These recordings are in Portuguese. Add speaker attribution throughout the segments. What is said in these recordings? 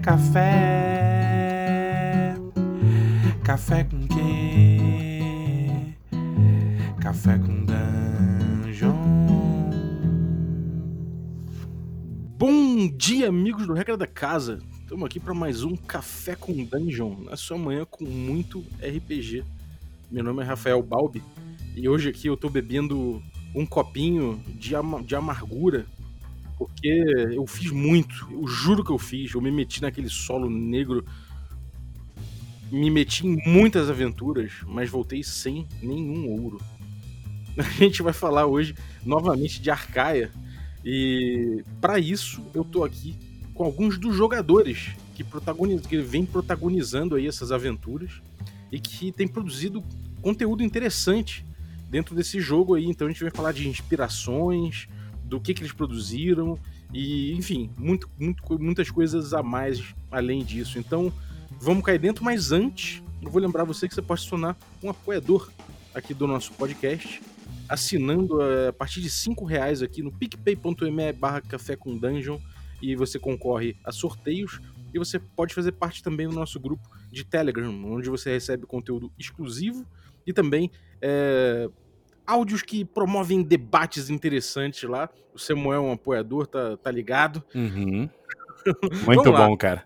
Speaker 1: café. Café com quê? Café com dungeon. Bom dia, amigos do Regra da Casa. Estamos aqui para mais um Café com Dungeon, na sua manhã com muito RPG. Meu nome é Rafael Balbi e hoje aqui eu tô bebendo um copinho de, ama de amargura porque eu fiz muito, eu juro que eu fiz. Eu me meti naquele solo negro, me meti em muitas aventuras, mas voltei sem nenhum ouro. A gente vai falar hoje novamente de Arcaia e para isso eu tô aqui com alguns dos jogadores que, protagoniz... que vem protagonizando aí essas aventuras e que tem produzido conteúdo interessante dentro desse jogo aí. Então a gente vai falar de inspirações, do que, que eles produziram e, enfim, muito, muito, muitas coisas a mais além disso. Então, vamos cair dentro, mas antes, eu vou lembrar você que você pode se tornar um apoiador aqui do nosso podcast, assinando eh, a partir de cinco reais aqui no picpay.me barra café com dungeon e você concorre a sorteios e você pode fazer parte também do nosso grupo de Telegram, onde você recebe conteúdo exclusivo e também é, áudios que promovem debates interessantes lá. O Samuel é um apoiador, tá, tá ligado?
Speaker 2: Uhum. Muito bom, cara.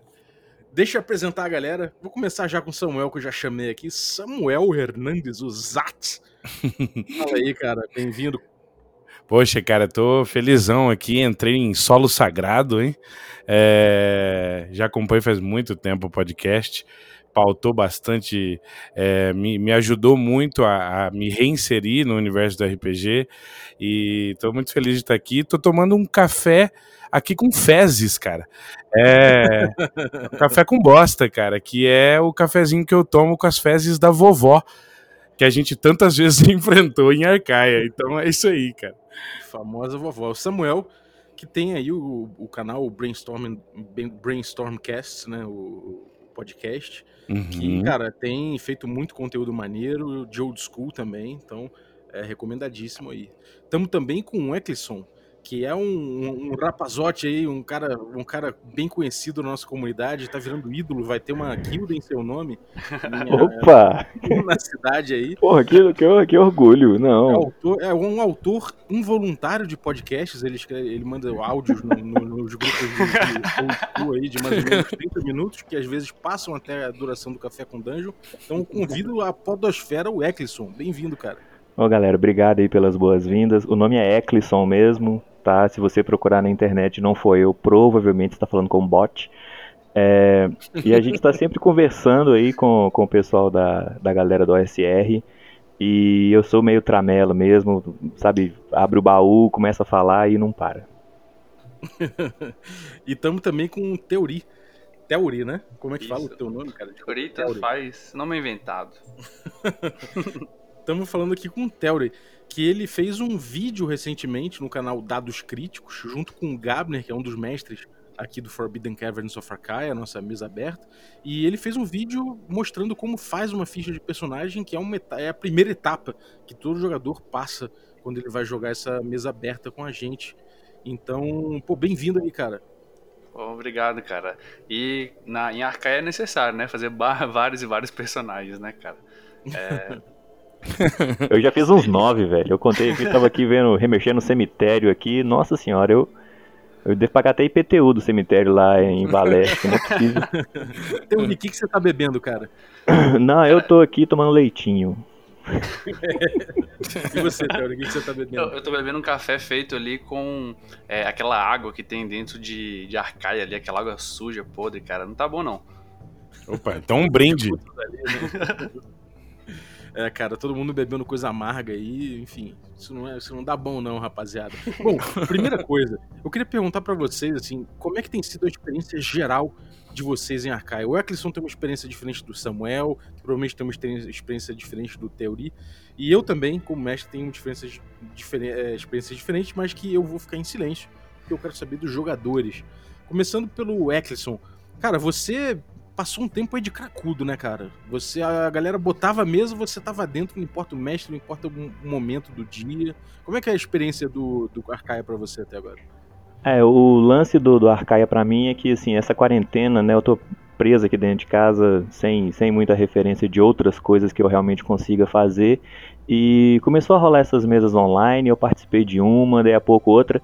Speaker 1: Deixa eu apresentar a galera. Vou começar já com o Samuel, que eu já chamei aqui. Samuel Hernandes, o Zat. Fala aí, cara. Bem-vindo.
Speaker 2: Poxa, cara, tô felizão aqui. Entrei em solo sagrado, hein? É... Já acompanho faz muito tempo o podcast pautou bastante, é, me, me ajudou muito a, a, me reinserir no universo do RPG e estou muito feliz de estar aqui. Estou tomando um café aqui com fezes, cara. É café com bosta, cara, que é o cafezinho que eu tomo com as fezes da vovó, que a gente tantas vezes enfrentou em Arcaia. Então é isso aí, cara.
Speaker 1: Famosa vovó. O Samuel, que tem aí o, o canal Brainstorm, Brainstormcast, né? O, podcast, uhum. que, cara, tem feito muito conteúdo maneiro, de old school também, então é recomendadíssimo aí. Estamos também com o Eccleston, que é um, um, rapazote aí, um cara, um cara bem conhecido na nossa comunidade, tá virando ídolo, vai ter uma guilda em seu nome.
Speaker 3: Opa!
Speaker 1: Na cidade aí.
Speaker 3: Porra, que, que, que orgulho, não.
Speaker 1: É, autor, é, um autor involuntário de podcasts, ele, escreve, ele manda áudios no, no, nos grupos de, de, aí de mais ou menos 30 minutos, que às vezes passam até a duração do Café com Dungeon. Então convido a podosfera o Eccleston. Bem-vindo, cara.
Speaker 3: Ô galera, obrigado aí pelas boas-vindas. O nome é Eccleston mesmo, tá? Se você procurar na internet, não foi eu, provavelmente está falando com um bot. É, e a gente está sempre conversando aí com, com o pessoal da, da galera do OSR. E eu sou meio tramelo mesmo, sabe? Abre o baú, começa a falar e não para.
Speaker 1: e estamos também com o Teori. Teori, né? Como é que Isso. fala o teu nome, cara?
Speaker 4: Teori, Teori. faz nome inventado.
Speaker 1: Estamos falando aqui com o Theory, que ele fez um vídeo recentemente no canal Dados Críticos, junto com o Gabner, que é um dos mestres aqui do Forbidden Caverns of Arcaia, a nossa mesa aberta, e ele fez um vídeo mostrando como faz uma ficha de personagem, que é, uma, é a primeira etapa que todo jogador passa quando ele vai jogar essa mesa aberta com a gente. Então, pô, bem-vindo aí, cara.
Speaker 4: Obrigado, cara. E na, em Arcaia é necessário, né? Fazer vários e vários personagens, né, cara? É,
Speaker 3: eu já fiz uns nove, velho. Eu contei aqui, tava aqui vendo, remexendo no cemitério aqui. Nossa senhora, eu. Eu devo pagar até IPTU do cemitério lá em Valeste, não é possível.
Speaker 1: Então, o que, que você tá bebendo, cara?
Speaker 3: Não, eu tô aqui tomando leitinho.
Speaker 1: e você, Theo, o que, que você tá bebendo?
Speaker 4: Eu, eu tô bebendo um café feito ali com é, aquela água que tem dentro de, de arcaia ali, aquela água suja, podre, cara. Não tá bom, não.
Speaker 2: Opa, então um brinde.
Speaker 1: É, cara, todo mundo bebendo coisa amarga aí, enfim, isso não, é, isso não dá bom não, rapaziada. Bom, primeira coisa, eu queria perguntar para vocês, assim, como é que tem sido a experiência geral de vocês em Arcaia? O Eccleston tem uma experiência diferente do Samuel, provavelmente tem uma experiência diferente do Theory, e eu também, como mestre, tenho diferenças, diferen é, experiências diferentes, mas que eu vou ficar em silêncio, porque eu quero saber dos jogadores. Começando pelo Eccleston, cara, você passou um tempo aí de cracudo, né, cara? Você, a galera botava a mesa, você tava dentro, não importa o mestre, não importa o momento do dia. Como é que é a experiência do, do Arcaia pra você até agora?
Speaker 3: É, o lance do, do Arcaia pra mim é que, assim, essa quarentena, né, eu tô preso aqui dentro de casa sem, sem muita referência de outras coisas que eu realmente consiga fazer. E começou a rolar essas mesas online, eu participei de uma, daí a pouco outra.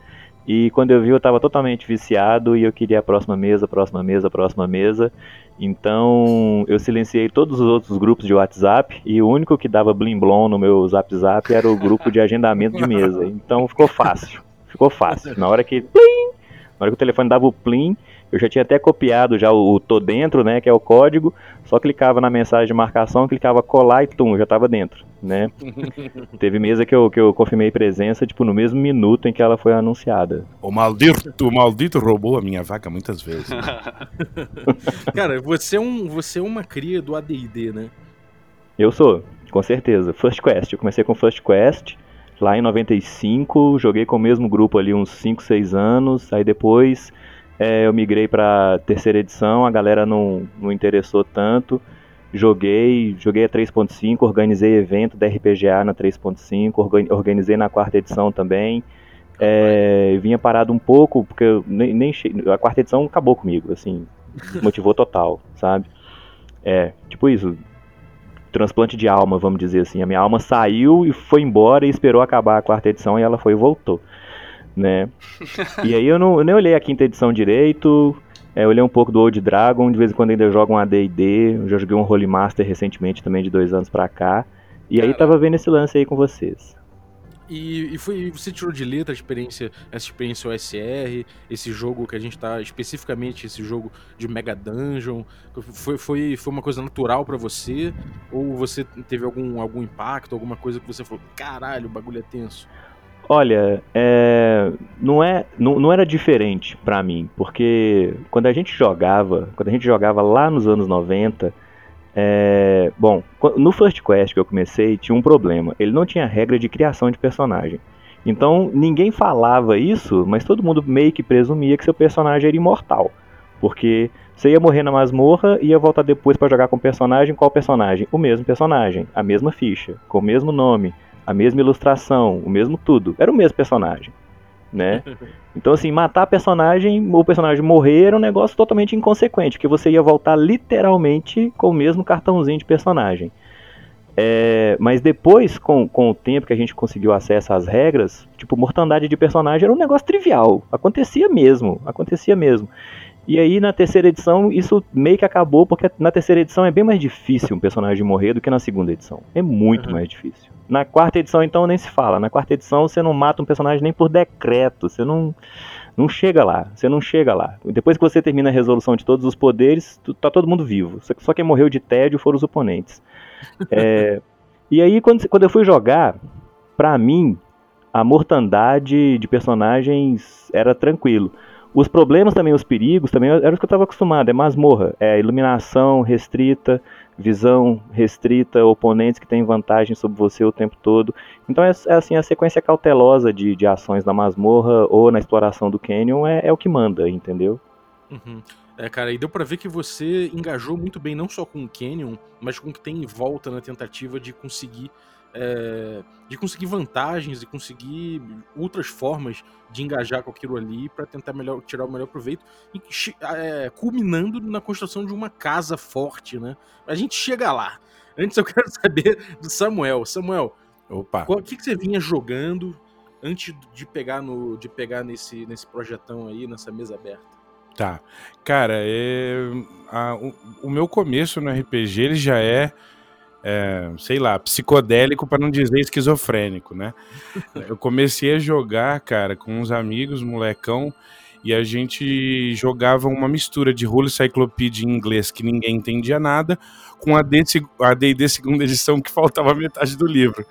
Speaker 3: E quando eu vi, eu estava totalmente viciado e eu queria a próxima mesa, próxima mesa, próxima mesa. Então eu silenciei todos os outros grupos de WhatsApp e o único que dava blim blom no meu Zap Zap era o grupo de agendamento de mesa. Então ficou fácil, ficou fácil. Na hora que plim, na hora que o telefone dava o plim, eu já tinha até copiado já o, o tô dentro, né, que é o código, só clicava na mensagem de marcação, clicava colar e tum, já estava dentro, né? Teve mesa que eu, que eu confirmei presença, tipo, no mesmo minuto em que ela foi anunciada.
Speaker 2: O maldito, o maldito roubou a minha vaca muitas vezes.
Speaker 1: Cara, você é, um, você é uma cria do AD&D, né?
Speaker 3: Eu sou, com certeza. First Quest, eu comecei com First Quest, lá em 95, joguei com o mesmo grupo ali uns 5, 6 anos, aí depois é, eu migrei para terceira edição, a galera não, não interessou tanto. Joguei, joguei a 3.5, organizei evento da RPGA na 3.5, organizei na quarta edição também. É, vinha parado um pouco, porque nem, nem a quarta edição acabou comigo, assim, motivou total, sabe? É, tipo isso, transplante de alma, vamos dizer assim. A minha alma saiu e foi embora e esperou acabar a quarta edição e ela foi e voltou né? e aí eu, não, eu nem olhei a quinta edição direito, é, eu olhei um pouco do Old Dragon, de vez em quando ainda jogo um AD&D, eu já joguei um Holy Master recentemente também, de dois anos pra cá, e Caramba. aí tava vendo esse lance aí com vocês.
Speaker 1: E, e, foi, você tirou de letra a experiência, essa experiência OSR, esse jogo que a gente tá, especificamente esse jogo de Mega Dungeon, foi, foi, foi uma coisa natural para você? Ou você teve algum, algum impacto, alguma coisa que você falou, caralho, o bagulho é tenso?
Speaker 3: Olha, é, não, é, não, não era diferente para mim, porque quando a gente jogava, quando a gente jogava lá nos anos 90, é, bom, no First Quest que eu comecei tinha um problema, ele não tinha regra de criação de personagem. Então ninguém falava isso, mas todo mundo meio que presumia que seu personagem era imortal. Porque você ia morrer na masmorra e ia voltar depois para jogar com o personagem. Qual personagem? O mesmo personagem, a mesma ficha, com o mesmo nome, a mesma ilustração, o mesmo tudo. Era o mesmo personagem, né? Então, assim, matar personagem ou o personagem morrer era um negócio totalmente inconsequente, porque você ia voltar literalmente com o mesmo cartãozinho de personagem. É, mas depois, com, com o tempo que a gente conseguiu acesso às regras, tipo, mortandade de personagem era um negócio trivial. Acontecia mesmo, acontecia mesmo. E aí na terceira edição isso meio que acabou, porque na terceira edição é bem mais difícil um personagem morrer do que na segunda edição. É muito uhum. mais difícil. Na quarta edição então nem se fala. Na quarta edição você não mata um personagem nem por decreto. Você não não chega lá, você não chega lá. Depois que você termina a resolução de todos os poderes, tá todo mundo vivo. Só quem morreu de tédio foram os oponentes. É, e aí, quando, quando eu fui jogar, pra mim, a mortandade de personagens era tranquilo. Os problemas também, os perigos também, eram os que eu estava acostumado. É masmorra, é iluminação restrita, visão restrita, oponentes que têm vantagem sobre você o tempo todo. Então é, é assim, a sequência cautelosa de, de ações na masmorra ou na exploração do canyon é, é o que manda, entendeu?
Speaker 1: Uhum. É, cara, e deu para ver que você engajou muito bem não só com o canyon, mas com o que tem em volta na tentativa de conseguir é, de conseguir vantagens e conseguir outras formas de engajar com aquilo ali para tentar melhor, tirar o melhor proveito, e, é, culminando na construção de uma casa forte, né? A gente chega lá. Antes eu quero saber do Samuel. Samuel,
Speaker 2: Opa.
Speaker 1: o que, que você vinha jogando antes de pegar no de pegar nesse nesse projetão aí, nessa mesa aberta?
Speaker 2: Tá. Cara, é, a, o, o meu começo no RPG ele já é é, sei lá, psicodélico para não dizer esquizofrênico, né? Eu comecei a jogar, cara, com uns amigos, molecão, e a gente jogava uma mistura de Holy Cyclopedia em inglês que ninguém entendia nada, com a D&D segunda edição que faltava metade do livro.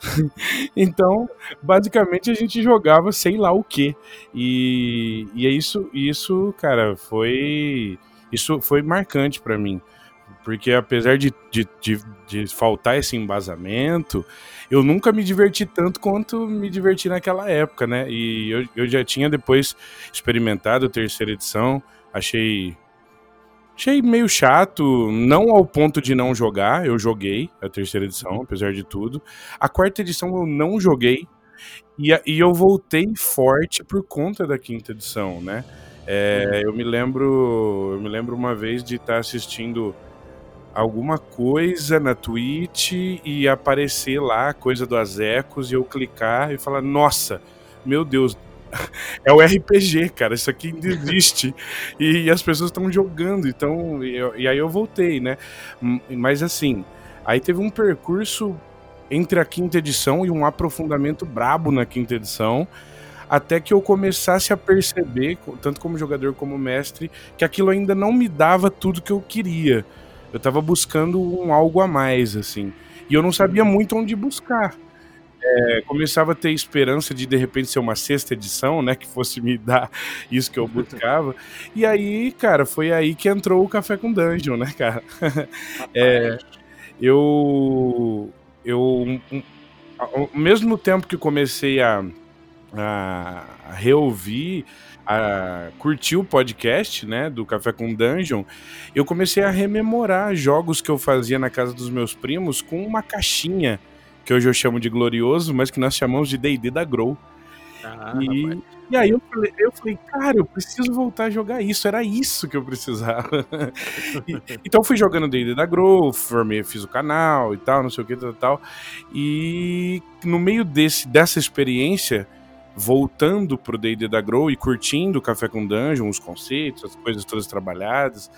Speaker 2: então, basicamente a gente jogava sei lá o que. E, e é isso, isso, cara, foi isso foi marcante para mim. Porque apesar de, de, de, de, faltar esse embasamento, eu nunca me diverti tanto quanto me diverti naquela época, né? E eu, eu já tinha depois experimentado a terceira edição, achei. Achei meio chato, não ao ponto de não jogar, eu joguei a terceira edição, apesar de tudo. A quarta edição eu não joguei, E, e eu voltei forte por conta da quinta edição, né? É, eu me lembro, eu me lembro uma vez de estar assistindo alguma coisa na Twitch e aparecer lá coisa do Azecos e eu clicar e falar, nossa, meu Deus, é o RPG, cara, isso aqui ainda existe e, e as pessoas estão jogando, então e, e aí eu voltei, né? Mas assim, aí teve um percurso entre a quinta edição e um aprofundamento brabo na quinta edição até que eu começasse a perceber, tanto como jogador como mestre, que aquilo ainda não me dava tudo que eu queria. Eu estava buscando um algo a mais, assim. E eu não sabia uhum. muito onde buscar. É, começava a ter esperança de de repente ser uma sexta edição, né, que fosse me dar isso que eu buscava. e aí, cara, foi aí que entrou o Café com Dungeon, né, cara? é, eu eu ao mesmo tempo que comecei a a, reouvir, a curtir o podcast, né, do Café com Dungeon, eu comecei a rememorar jogos que eu fazia na casa dos meus primos com uma caixinha que hoje eu chamo de glorioso, mas que nós chamamos de D&D da Grow. Ah, e, e, aí eu falei, eu falei, cara, eu preciso voltar a jogar isso, era isso que eu precisava. e, então fui jogando D&D da Grow, formei, fiz o canal e tal, não sei o que, tal, tal. E no meio desse, dessa experiência, voltando pro D&D da Grow e curtindo o Café com Dungeon, os conceitos, as coisas todas trabalhadas,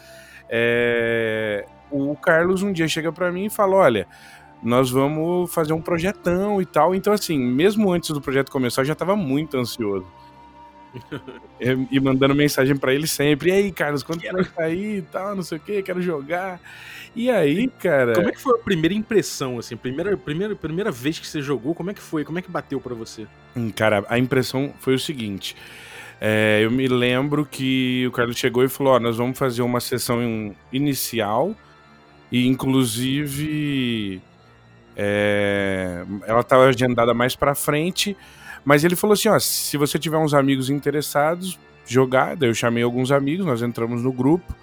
Speaker 2: é... o Carlos um dia chega para mim e fala, olha, nós vamos fazer um projetão e tal. Então, assim, mesmo antes do projeto começar, eu já estava muito ansioso. e mandando mensagem para ele sempre. E aí, Carlos, quando quero... vai sair e tal, não sei o que, quero jogar. E aí, cara.
Speaker 1: Como é que foi a primeira impressão, assim? Primeira, primeira, primeira vez que você jogou, como é que foi? Como é que bateu para você?
Speaker 2: Hum, cara, a impressão foi o seguinte. É, eu me lembro que o Carlos chegou e falou: Ó, nós vamos fazer uma sessão inicial. E inclusive. É, ela estava agendada mais para frente. Mas ele falou assim: ó, se você tiver uns amigos interessados, jogar. Daí eu chamei alguns amigos, nós entramos no grupo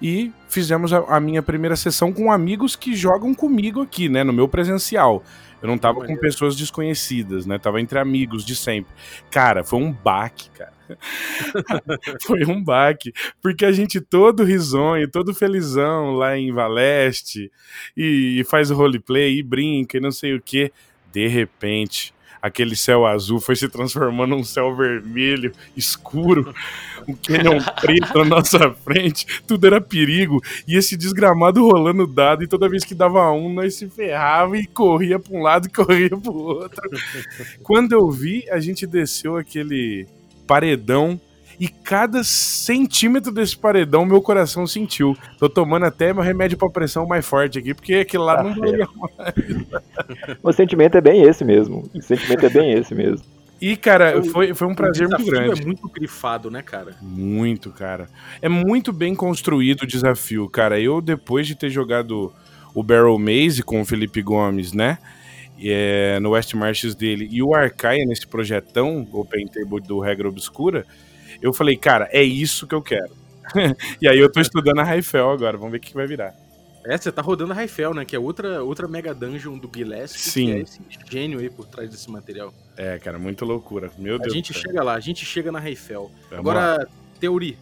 Speaker 2: e fizemos a, a, minha primeira sessão com amigos que jogam comigo aqui, né, no meu presencial. Eu não tava com pessoas desconhecidas, né? Tava entre amigos de sempre. Cara, foi um baque, cara. foi um baque, porque a gente todo risonho, todo felizão lá em Valeste e, e faz o roleplay e brinca e não sei o que. De repente, aquele céu azul foi se transformando num céu vermelho, escuro, um canyon preto na nossa frente, tudo era perigo, e esse desgramado rolando dado, e toda vez que dava um, nós se ferrava e corria para um lado e corria para o outro. Quando eu vi, a gente desceu aquele paredão e cada centímetro desse paredão meu coração sentiu. Tô tomando até meu remédio para pressão mais forte aqui, porque aquele lá ah, não
Speaker 3: mais. o sentimento é bem esse mesmo. O sentimento é bem esse mesmo.
Speaker 2: E, cara, foi, foi um prazer muito grande.
Speaker 1: é muito grifado, né, cara?
Speaker 2: Muito, cara. É muito bem construído o desafio, cara. Eu, depois de ter jogado o Barrel Maze com o Felipe Gomes, né? É, no West Marches dele, e o Arcaia nesse projetão, Open Table do Regra Obscura, eu falei, cara, é isso que eu quero. e aí eu tô estudando a Raifel agora, vamos ver o que vai virar.
Speaker 1: É, você tá rodando a Raifel, né? Que é outra, outra Mega Dungeon do Gillespie,
Speaker 2: Sim. que é
Speaker 1: esse gênio aí por trás desse material.
Speaker 2: É, cara, muita loucura. Meu Deus.
Speaker 1: A gente chega lá, a gente chega na Raifel. Agora, lá. Teori,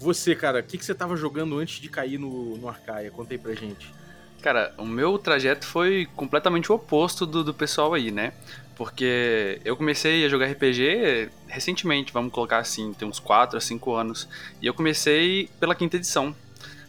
Speaker 1: você, cara, o que, que você tava jogando antes de cair no, no Arcaia? Conta aí pra gente.
Speaker 4: Cara, o meu trajeto foi completamente o oposto do, do pessoal aí, né? Porque eu comecei a jogar RPG recentemente, vamos colocar assim, tem uns 4 a 5 anos. E eu comecei pela quinta edição.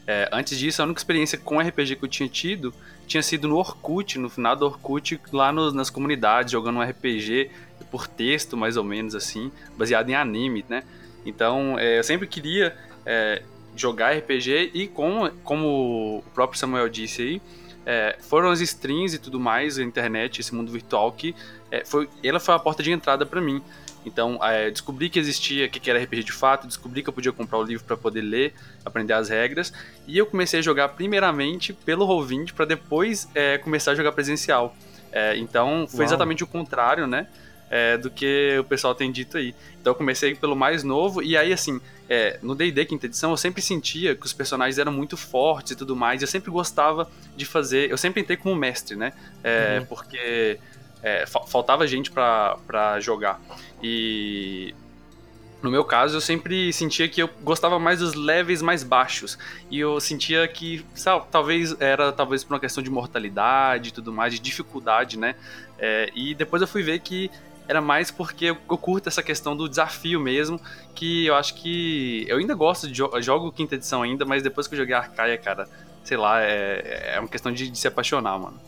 Speaker 4: É, antes disso, a única experiência com RPG que eu tinha tido tinha sido no Orkut, no final do Orkut, lá nas comunidades, jogando um RPG por texto, mais ou menos assim, baseado em anime, né? Então, é, eu sempre queria é, jogar RPG e com, como o próprio Samuel disse aí, é, foram as streams e tudo mais, a internet, esse mundo virtual que é, foi, ela foi a porta de entrada para mim. Então, é, descobri que existia, que era RPG de fato, descobri que eu podia comprar o livro para poder ler, aprender as regras, e eu comecei a jogar primeiramente pelo Roll20 para depois é, começar a jogar presencial. É, então, foi Uau. exatamente o contrário, né? É, do que o pessoal tem dito aí. Então eu comecei pelo mais novo, e aí assim, é, no D&D quinta edição eu sempre sentia que os personagens eram muito fortes e tudo mais, e eu sempre gostava de fazer, eu sempre entrei como mestre, né? É, uhum. Porque é, faltava gente para jogar. E no meu caso, eu sempre sentia que eu gostava mais dos levels mais baixos. E eu sentia que, sabe, talvez era talvez por uma questão de mortalidade e tudo mais, de dificuldade, né? É, e depois eu fui ver que era mais porque eu, eu, curto essa questão do desafio mesmo, que eu acho que eu ainda gosto de jo jogo quinta edição ainda, mas depois que eu joguei Arcaia, cara, sei lá, é, é uma questão de, de se apaixonar, mano.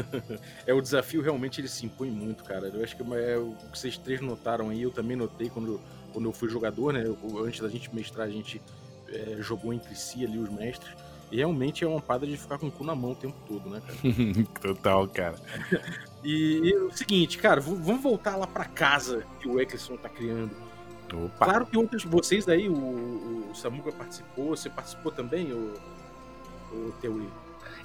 Speaker 1: é, o desafio realmente ele se impõe muito, cara. Eu acho que é, o que vocês três notaram aí, eu também notei quando quando eu fui jogador, né? Eu, antes da gente mestrar, a gente é, jogou entre si ali os mestres. E realmente é uma parada de ficar com o cu na mão o tempo todo, né, cara?
Speaker 2: Total, cara.
Speaker 1: e, e, o seguinte, cara, vamos voltar lá para casa que o Eccleston tá criando.
Speaker 2: Opa.
Speaker 1: Claro que outros vocês aí, o, o Samuga participou, você participou também, o, o Teori?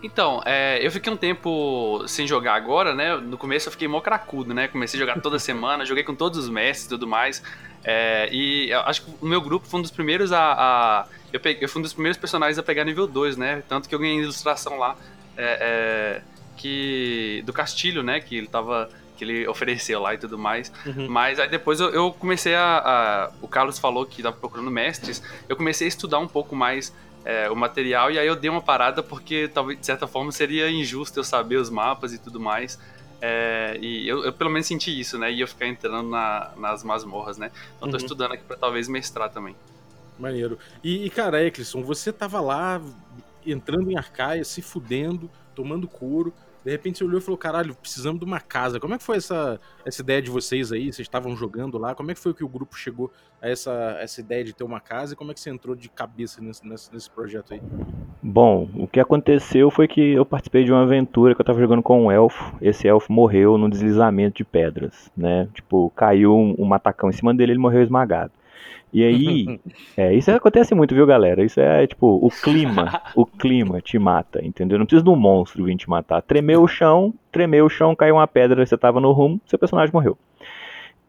Speaker 4: Então, é, eu fiquei um tempo sem jogar agora, né? No começo eu fiquei mó cracudo, né? Comecei a jogar toda semana, joguei com todos os mestres e tudo mais. É, e acho que o meu grupo foi um dos primeiros a. a eu, peguei, eu fui um dos primeiros personagens a pegar nível 2, né? Tanto que eu ganhei ilustração lá. É, é, que do Castilho, né? Que ele tava. Que ele ofereceu lá e tudo mais. Uhum. Mas aí depois eu, eu comecei a, a, O Carlos falou que tava procurando mestres. Eu comecei a estudar um pouco mais é, o material, e aí eu dei uma parada porque talvez de certa forma seria injusto eu saber os mapas e tudo mais. É, e eu, eu, pelo menos senti isso, né? E eu ficar entrando na, nas masmorras, né? Então tô uhum. estudando aqui pra talvez mestrar também.
Speaker 1: Maneiro. E, e cara, Eccleston, você tava lá entrando em Arcaia, se fudendo, tomando couro. De repente você olhou e falou: caralho, precisamos de uma casa. Como é que foi essa, essa ideia de vocês aí? Vocês estavam jogando lá? Como é que foi que o grupo chegou a essa, essa ideia de ter uma casa? E como é que você entrou de cabeça nesse, nesse, nesse projeto aí?
Speaker 3: Bom, o que aconteceu foi que eu participei de uma aventura que eu estava jogando com um elfo. Esse elfo morreu num deslizamento de pedras, né? Tipo, caiu um, um matacão em cima dele ele morreu esmagado. E aí, é, isso acontece muito, viu, galera? Isso é tipo, o clima, o clima te mata, entendeu? Não precisa de um monstro vir te matar. Tremeu o chão, tremeu o chão, caiu uma pedra, você tava no rumo, seu personagem morreu.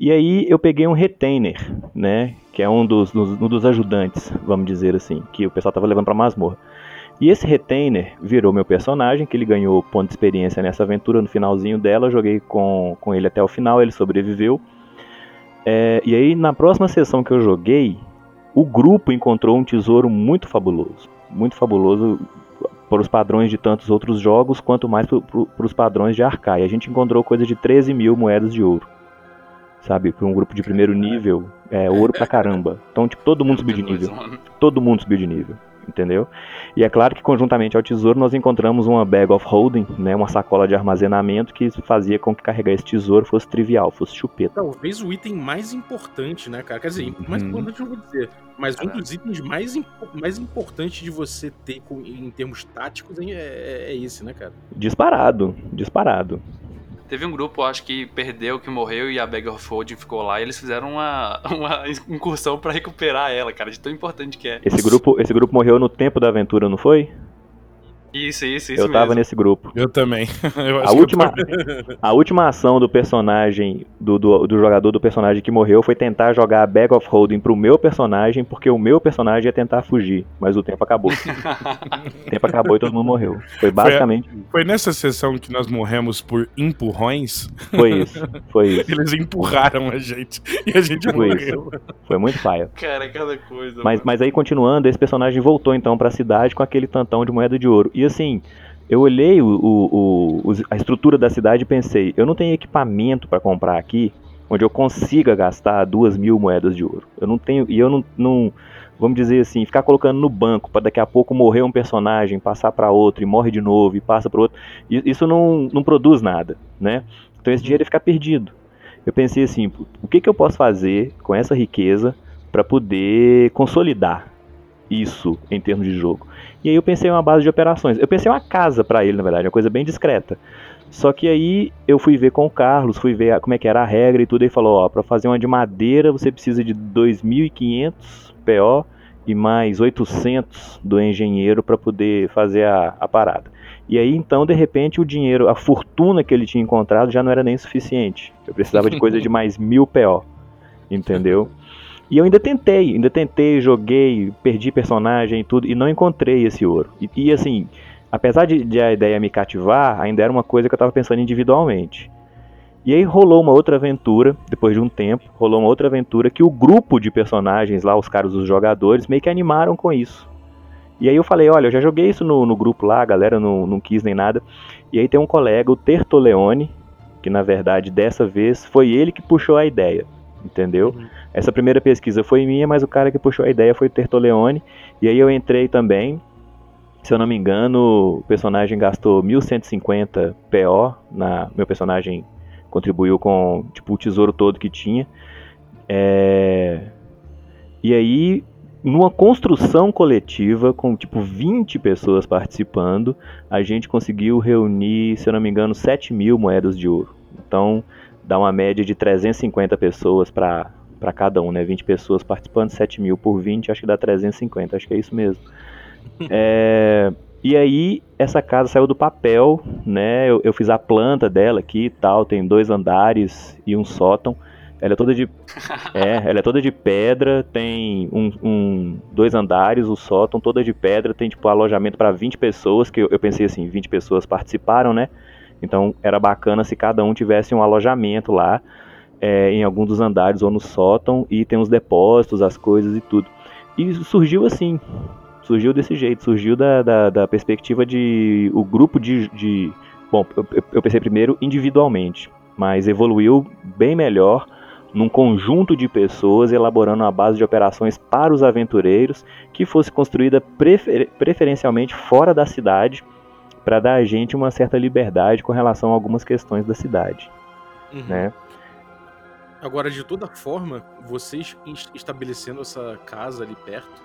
Speaker 3: E aí eu peguei um retainer, né? Que é um dos, dos, um dos ajudantes, vamos dizer assim, que o pessoal tava levando pra masmorra. E esse retainer virou meu personagem, que ele ganhou ponto de experiência nessa aventura no finalzinho dela. Joguei com, com ele até o final, ele sobreviveu. É, e aí, na próxima sessão que eu joguei, o grupo encontrou um tesouro muito fabuloso. Muito fabuloso para os padrões de tantos outros jogos, quanto mais para os padrões de Arcai. A gente encontrou coisa de 13 mil moedas de ouro. Sabe, para um grupo de primeiro nível, é ouro pra caramba. Então, tipo, todo mundo subiu de nível. Todo mundo subiu de nível entendeu? E é claro que conjuntamente ao tesouro nós encontramos uma bag of holding, né, uma sacola de armazenamento que fazia com que carregar esse tesouro fosse trivial, fosse chupeta.
Speaker 1: Talvez o item mais importante, né, cara? Quer dizer, mais uhum. importante não vou dizer, mas um dos itens mais, mais importantes de você ter em termos táticos é, é, é esse, né, cara?
Speaker 3: Disparado, disparado.
Speaker 4: Teve um grupo, acho que perdeu, que morreu e a Bag of Holding ficou lá e eles fizeram uma, uma incursão para recuperar ela, cara, de tão importante que é.
Speaker 3: Esse grupo, esse grupo morreu no tempo da aventura, não foi?
Speaker 4: Isso, isso, isso.
Speaker 3: Eu tava
Speaker 4: mesmo.
Speaker 3: nesse grupo.
Speaker 2: Eu também. Eu
Speaker 3: a, última, a última ação do personagem, do, do, do, jogador do personagem que morreu, foi tentar jogar a Bag of Holding pro meu personagem, porque o meu personagem ia tentar fugir. Mas o tempo acabou. o tempo acabou e todo mundo morreu. Foi basicamente.
Speaker 2: Foi, foi, nessa sessão que nós morremos por empurrões?
Speaker 3: Foi isso. Foi isso.
Speaker 2: Eles empurraram a gente e a gente foi morreu.
Speaker 3: Isso. Foi muito paia.
Speaker 4: Cara, cada coisa.
Speaker 3: Mas, mas aí, continuando, esse personagem voltou então pra cidade com aquele tantão de moeda de ouro. E assim, eu olhei o, o, o, a estrutura da cidade e pensei, eu não tenho equipamento para comprar aqui onde eu consiga gastar duas mil moedas de ouro. Eu não tenho, e eu não, não vamos dizer assim, ficar colocando no banco para daqui a pouco morrer um personagem, passar para outro e morre de novo e passa para outro. Isso não, não produz nada, né? Então esse dinheiro ia ficar perdido. Eu pensei assim, o que, que eu posso fazer com essa riqueza para poder consolidar isso em termos de jogo? E aí eu pensei em uma base de operações. Eu pensei em uma casa para ele, na verdade, uma coisa bem discreta. Só que aí eu fui ver com o Carlos, fui ver como é que era a regra e tudo, e falou, ó, para fazer uma de madeira você precisa de 2.500 PO e mais 800 do engenheiro para poder fazer a, a parada. E aí então, de repente, o dinheiro, a fortuna que ele tinha encontrado já não era nem suficiente. Eu precisava de coisa de mais mil PO, entendeu? E eu ainda tentei, ainda tentei, joguei, perdi personagem e tudo, e não encontrei esse ouro. E, e assim, apesar de, de, a ideia me cativar, ainda era uma coisa que eu estava pensando individualmente. E aí rolou uma outra aventura, depois de um tempo, rolou uma outra aventura que o grupo de personagens lá, os caras, os jogadores, meio que animaram com isso. E aí eu falei, olha, eu já joguei isso no, no grupo lá, a galera não, não quis nem nada. E aí tem um colega, o Tertoleone, que na verdade dessa vez foi ele que puxou a ideia, entendeu? Uhum. Essa primeira pesquisa foi minha, mas o cara que puxou a ideia foi o Tertoleone. E aí eu entrei também, se eu não me engano, o personagem gastou 1150 PO, na, meu personagem contribuiu com tipo, o tesouro todo que tinha. É... E aí, numa construção coletiva, com tipo 20 pessoas participando, a gente conseguiu reunir, se eu não me engano, 7 mil moedas de ouro. Então, dá uma média de 350 pessoas para para cada um, né? 20 pessoas participando, 7 mil por 20, acho que dá 350, acho que é isso mesmo. é, e aí, essa casa saiu do papel, né? Eu, eu, fiz a planta dela aqui e tal, tem dois andares e um sótão. Ela é toda de, é, ela é toda de pedra, tem um, um, dois andares, o sótão toda de pedra, tem tipo alojamento para 20 pessoas, que eu, eu pensei assim, 20 pessoas participaram, né? Então era bacana se cada um tivesse um alojamento lá é, em algum dos andares ou no sótão e tem os depósitos, as coisas e tudo. E surgiu assim, surgiu desse jeito, surgiu da, da, da perspectiva de o grupo de, de bom, eu, eu pensei primeiro individualmente, mas evoluiu bem melhor num conjunto de pessoas elaborando uma base de operações para os aventureiros que fosse construída prefer, preferencialmente fora da cidade para dar a gente uma certa liberdade com relação a algumas questões da cidade, uhum. né?
Speaker 1: Agora, de toda forma, vocês estabelecendo essa casa ali perto,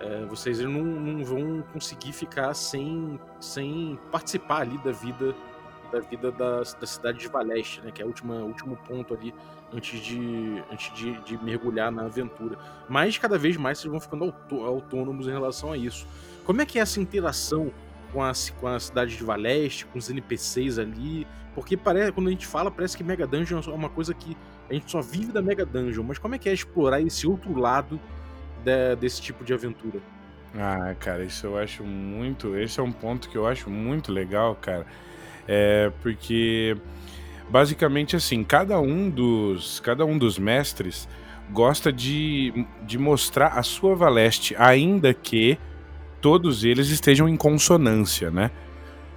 Speaker 1: é, vocês não, não, vão conseguir ficar sem, sem participar ali da vida da vida da, da cidade de Valeste, né? Que é o último ponto ali antes de, antes de, de, mergulhar na aventura. Mas cada vez mais vocês vão ficando autônomos em relação a isso. Como é que é essa interação com a, com a cidade de Valeste, com os NPCs ali? Porque parece, quando a gente fala, parece que Mega Dungeon é uma coisa que a gente só vive da Mega Dungeon, mas como é que é explorar esse outro lado de, desse tipo de aventura?
Speaker 2: Ah, cara, isso eu acho muito. Esse é um ponto que eu acho muito legal, cara. É porque basicamente assim, cada um dos, cada um dos mestres gosta de, de mostrar a sua Valeste, ainda que todos eles estejam em consonância, né?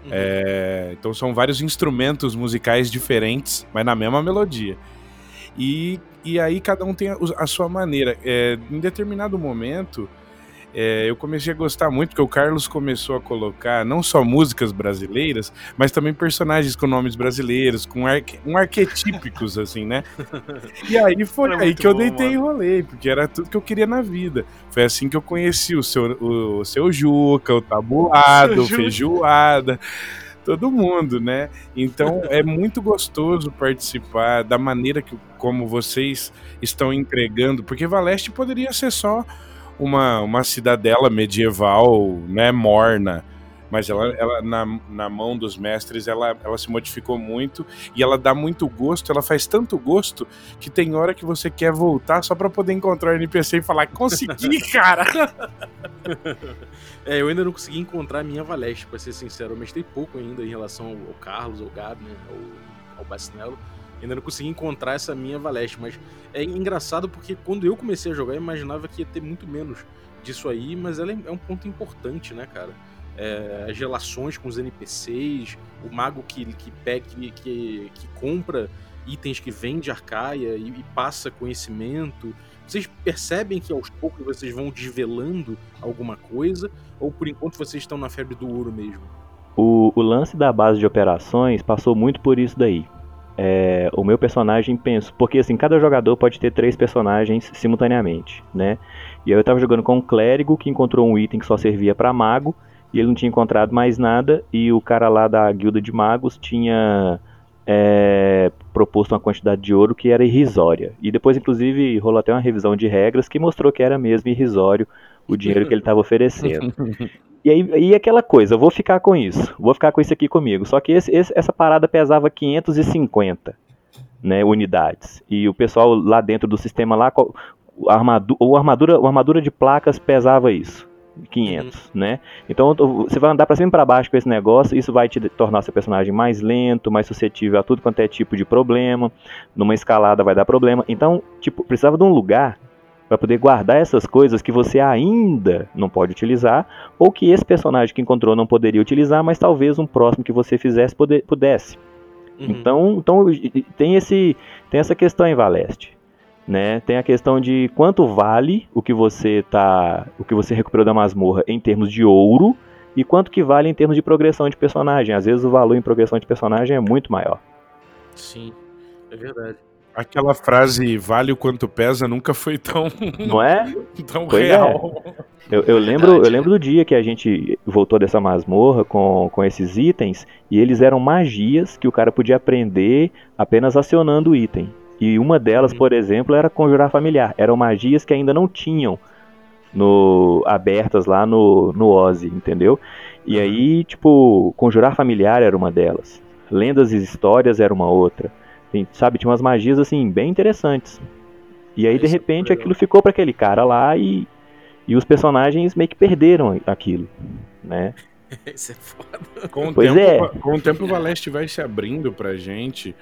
Speaker 2: Uhum. É, então são vários instrumentos musicais diferentes, mas na mesma melodia. E, e aí cada um tem a, a sua maneira. É, em determinado momento, é, eu comecei a gostar muito, porque o Carlos começou a colocar não só músicas brasileiras, mas também personagens com nomes brasileiros, com arque, um arquetípicos, assim, né? E aí foi aí que eu deitei e rolei, porque era tudo que eu queria na vida. Foi assim que eu conheci o seu, o, o seu Juca, o Tabuado, o Feijoada todo mundo, né? Então é muito gostoso participar da maneira que como vocês estão entregando, porque Valeste poderia ser só uma, uma cidadela medieval, né, morna, mas ela, ela na, na mão dos mestres ela, ela se modificou muito e ela dá muito gosto, ela faz tanto gosto que tem hora que você quer voltar só para poder encontrar o NPC e falar consegui, cara.
Speaker 1: é, eu ainda não consegui encontrar a minha Valeste, para ser sincero, eu mestrei pouco ainda em relação ao, Carlos, ao Gabi, né, ao, ao Bacinello. Ainda não consegui encontrar essa minha Valeste, mas é engraçado porque quando eu comecei a jogar, eu imaginava que ia ter muito menos disso aí, mas ela é um ponto importante, né, cara? é, as relações com os NPCs, o mago que, que, que, que, que compra itens que vem de Arcaia e, e, passa conhecimento. Vocês percebem que aos poucos vocês vão desvelando alguma coisa? Ou por enquanto vocês estão na febre do ouro mesmo?
Speaker 3: O, o lance da base de operações passou muito por isso daí. É, o meu personagem penso, porque assim, cada jogador pode ter três personagens simultaneamente, né? E eu tava jogando com um clérigo que encontrou um item que só servia para mago e ele não tinha encontrado mais nada, e o cara lá da guilda de magos tinha é, proposto uma quantidade de ouro que era irrisória. E depois, inclusive, rolou até uma revisão de regras que mostrou que era mesmo irrisório o dinheiro que ele estava oferecendo. E aí, e aquela coisa, eu vou ficar com isso, vou ficar com isso aqui comigo. Só que esse, esse, essa parada pesava 550 né, unidades. E o pessoal lá dentro do sistema lá, a armadura, a armadura, a armadura de placas pesava isso 500, uhum. né? Então você vai andar para cima e para baixo com esse negócio, isso vai te tornar seu personagem mais lento, mais suscetível a tudo quanto é tipo de problema. Numa escalada vai dar problema. Então, tipo, precisava de um lugar para poder guardar essas coisas que você ainda não pode utilizar ou que esse personagem que encontrou não poderia utilizar, mas talvez um próximo que você fizesse pudesse. Uhum. Então, então tem esse tem essa questão em Valeste né? Tem a questão de quanto vale o que você tá, o que você recuperou da masmorra em termos de ouro e quanto que vale em termos de progressão de personagem. Às vezes o valor em progressão de personagem é muito maior.
Speaker 1: Sim, é verdade.
Speaker 2: Aquela frase vale o quanto pesa nunca foi tão
Speaker 3: não é
Speaker 2: tão pois é. real.
Speaker 3: É. Eu, eu lembro, eu lembro do dia que a gente voltou dessa masmorra com, com esses itens e eles eram magias que o cara podia aprender apenas acionando o item. E uma delas, uhum. por exemplo, era conjurar familiar. Eram magias que ainda não tinham no abertas lá no, no Ozzy, entendeu? E uhum. aí, tipo, conjurar familiar era uma delas. Lendas e histórias era uma outra. Tem, sabe, tinha umas magias assim bem interessantes. E aí, de repente, aquilo ficou para aquele cara lá e, e os personagens meio que perderam aquilo, né?
Speaker 1: Isso é foda.
Speaker 2: Com o, pois tempo, é. com o tempo o Valeste vai se abrindo pra gente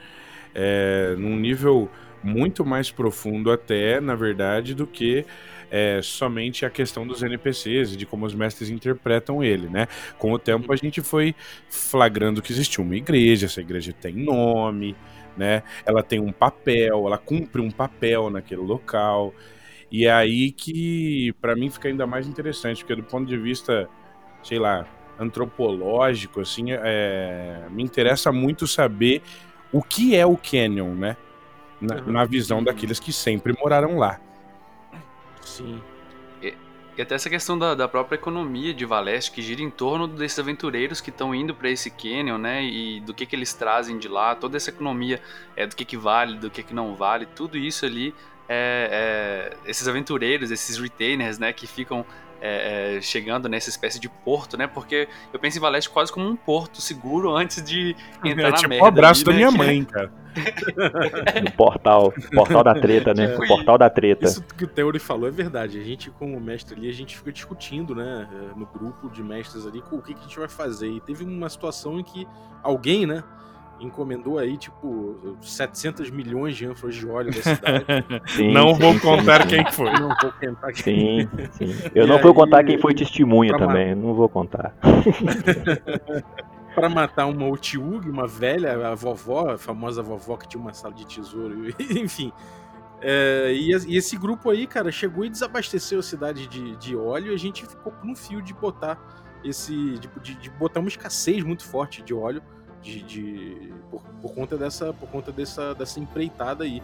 Speaker 2: é, num nível muito mais profundo até, na verdade, do que é, somente a questão dos NPCs e de como os mestres interpretam ele, né? Com o tempo a gente foi flagrando que existia uma igreja, essa igreja tem nome, né? Ela tem um papel, ela cumpre um papel naquele local. E é aí que, para mim, fica ainda mais interessante, porque do ponto de vista, sei lá, antropológico, assim, é, me interessa muito saber o que é o Canyon, né? Na, uhum. na visão daqueles que sempre moraram lá.
Speaker 4: Sim. E, até essa questão da, da, própria economia de Valeste, que gira em torno desses aventureiros que estão indo para esse Canyon, né? E do que, que eles trazem de lá, toda essa economia é do que, que vale, do que, que não vale, tudo isso ali é, é, esses aventureiros, esses retainers, né, que ficam é, é, chegando nessa espécie de porto, né? Porque eu penso em Valeste quase como um porto seguro antes de entrar é, na
Speaker 2: tipo
Speaker 4: merda.
Speaker 2: o abraço
Speaker 4: ali,
Speaker 2: da
Speaker 4: né?
Speaker 2: minha mãe, cara.
Speaker 3: no portal, portal da treta, né? O portal da treta.
Speaker 1: Isso que o Theory falou é verdade. A gente, como mestre ali, a gente fica discutindo, né? No grupo de mestres ali, o que, que a gente vai fazer. E teve uma situação em que alguém, né? encomendou aí, tipo, 700 milhões de ânforas de óleo da cidade.
Speaker 2: Sim, não sim, vou contar sim, quem foi.
Speaker 1: Não vou contar quem
Speaker 3: Sim, sim. Eu e não aí, vou contar quem foi testemunha também, não vou contar.
Speaker 1: Para matar uma Otiug, uma velha, a vovó, a famosa vovó que tinha uma sala de tesouro, enfim. É, e, e, esse grupo aí, cara, chegou e desabasteceu a cidade de, de óleo e a gente ficou por um fio de botar esse. De, de, de botar uma escassez muito forte de óleo de por, por, conta dessa por conta dessa, dessa empreitada aí.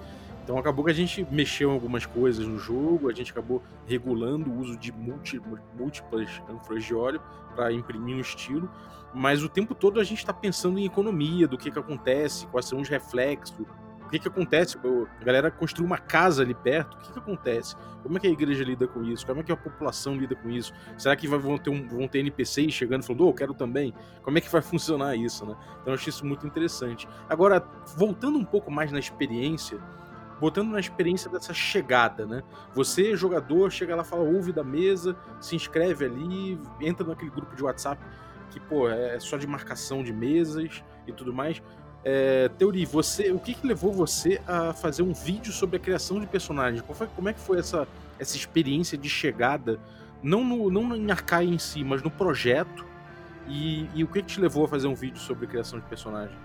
Speaker 1: Então acabou que a gente mexeu em algumas coisas no jogo, a gente acabou regulando o uso de múltiplas ânforas de óleo para imprimir um estilo, mas o tempo todo a gente está pensando em economia, do que, que acontece, quais são os reflexos, o que que acontece? A galera construiu uma casa ali perto, o que que acontece? Como é que a igreja lida com isso? Como é que a população lida com isso? Será que vão ter, um, vão ter NPCs chegando e falando, oh, eu quero também? Como é que vai funcionar isso, né? Então eu achei isso muito interessante. Agora, voltando um pouco mais na experiência, botando na experiência dessa chegada, né? Você, jogador, chega lá, fala, ouve da mesa, se inscreve ali, entra naquele grupo de WhatsApp que, pô, é só de marcação de mesas e tudo mais. É, Teori, você, o que, que, levou você a fazer um vídeo sobre a criação de personagens? Como, foi, como é que foi essa, essa experiência de chegada, não, no, não em Arcaia em si, mas no projeto? E, e o que, que te levou a fazer um vídeo sobre criação de personagem?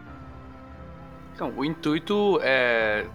Speaker 4: Então, o intuito é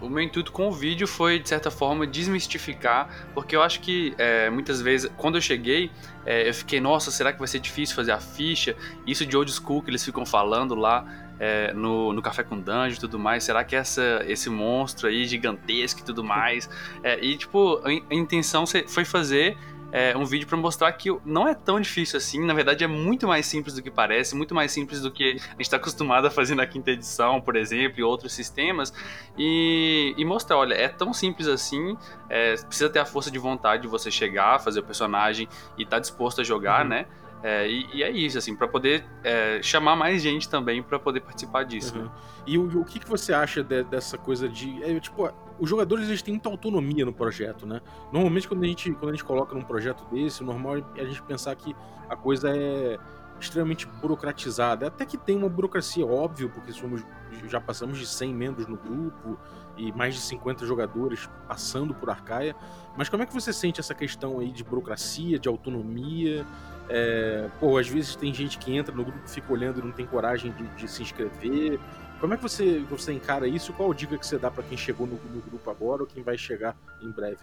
Speaker 4: o meu intuito com o vídeo foi, de certa forma, desmistificar, porque eu acho que é, muitas vezes, quando eu cheguei, é, eu fiquei, nossa, será que vai ser difícil fazer a ficha? Isso de old school que eles ficam falando lá é, no, no Café com Dungeon e tudo mais, será que essa, esse monstro aí gigantesco e tudo mais? É, e, tipo, a, a intenção foi fazer é, um vídeo para mostrar que não é tão difícil assim. Na verdade, é muito mais simples do que parece, muito mais simples do que a gente está acostumado a fazer na quinta edição, por exemplo, e outros sistemas. E, e mostrar, olha, é tão simples assim. É, precisa ter a força de vontade de você chegar, fazer o personagem e estar tá disposto a jogar, uhum. né? É, e, e, é isso, assim, para poder é, chamar mais gente também para poder participar disso. Uhum. Né?
Speaker 1: E o, o que, que você acha de, dessa coisa de. É, tipo, os jogadores eles têm muita autonomia no projeto, né? Normalmente quando a gente, quando a gente coloca num projeto desse, o normal é a gente pensar que a coisa é extremamente burocratizada. Até que tem uma burocracia, óbvio, porque somos, já passamos de 100 membros no grupo e mais de 50 jogadores passando por Arcaia. Mas como é que você sente essa questão aí de burocracia, de autonomia? É, pô, às vezes tem gente que entra no grupo, fica olhando e não tem coragem de, de se inscrever. Como é que você, você encara isso? Qual a dica que você dá para quem chegou no, no grupo agora ou quem vai chegar em breve?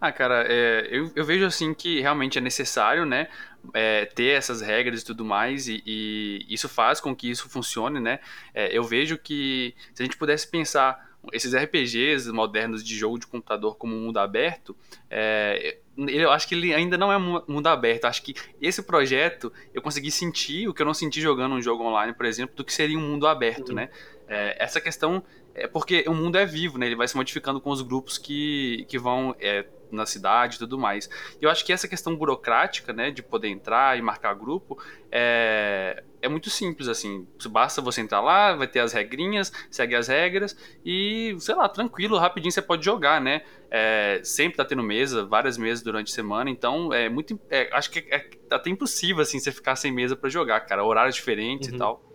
Speaker 4: Ah, cara, é, eu, eu, vejo assim que realmente é necessário, né, é, ter essas regras e tudo mais, e, e, isso faz com que isso funcione, né. É, eu vejo que se a gente pudesse pensar esses RPGs modernos de jogo de computador como mundo aberto, é, eu acho que ele ainda não é mundo aberto. Acho que esse projeto eu consegui sentir o que eu não senti jogando um jogo online, por exemplo, do que seria um mundo aberto, uhum. né? É, essa questão é porque o mundo é vivo, né? Ele vai se modificando com os grupos que, que vão é, na cidade e tudo mais. E eu acho que essa questão burocrática, né, de poder entrar e marcar grupo, é, é muito simples, assim. Basta você entrar lá, vai ter as regrinhas, segue as regras e, sei lá, tranquilo, rapidinho você pode jogar, né? É, sempre tá tendo mesa, várias mesas durante a semana, então é muito. É, acho que é, é até impossível, assim, você ficar sem mesa para jogar, cara. Horários diferentes uhum. e tal.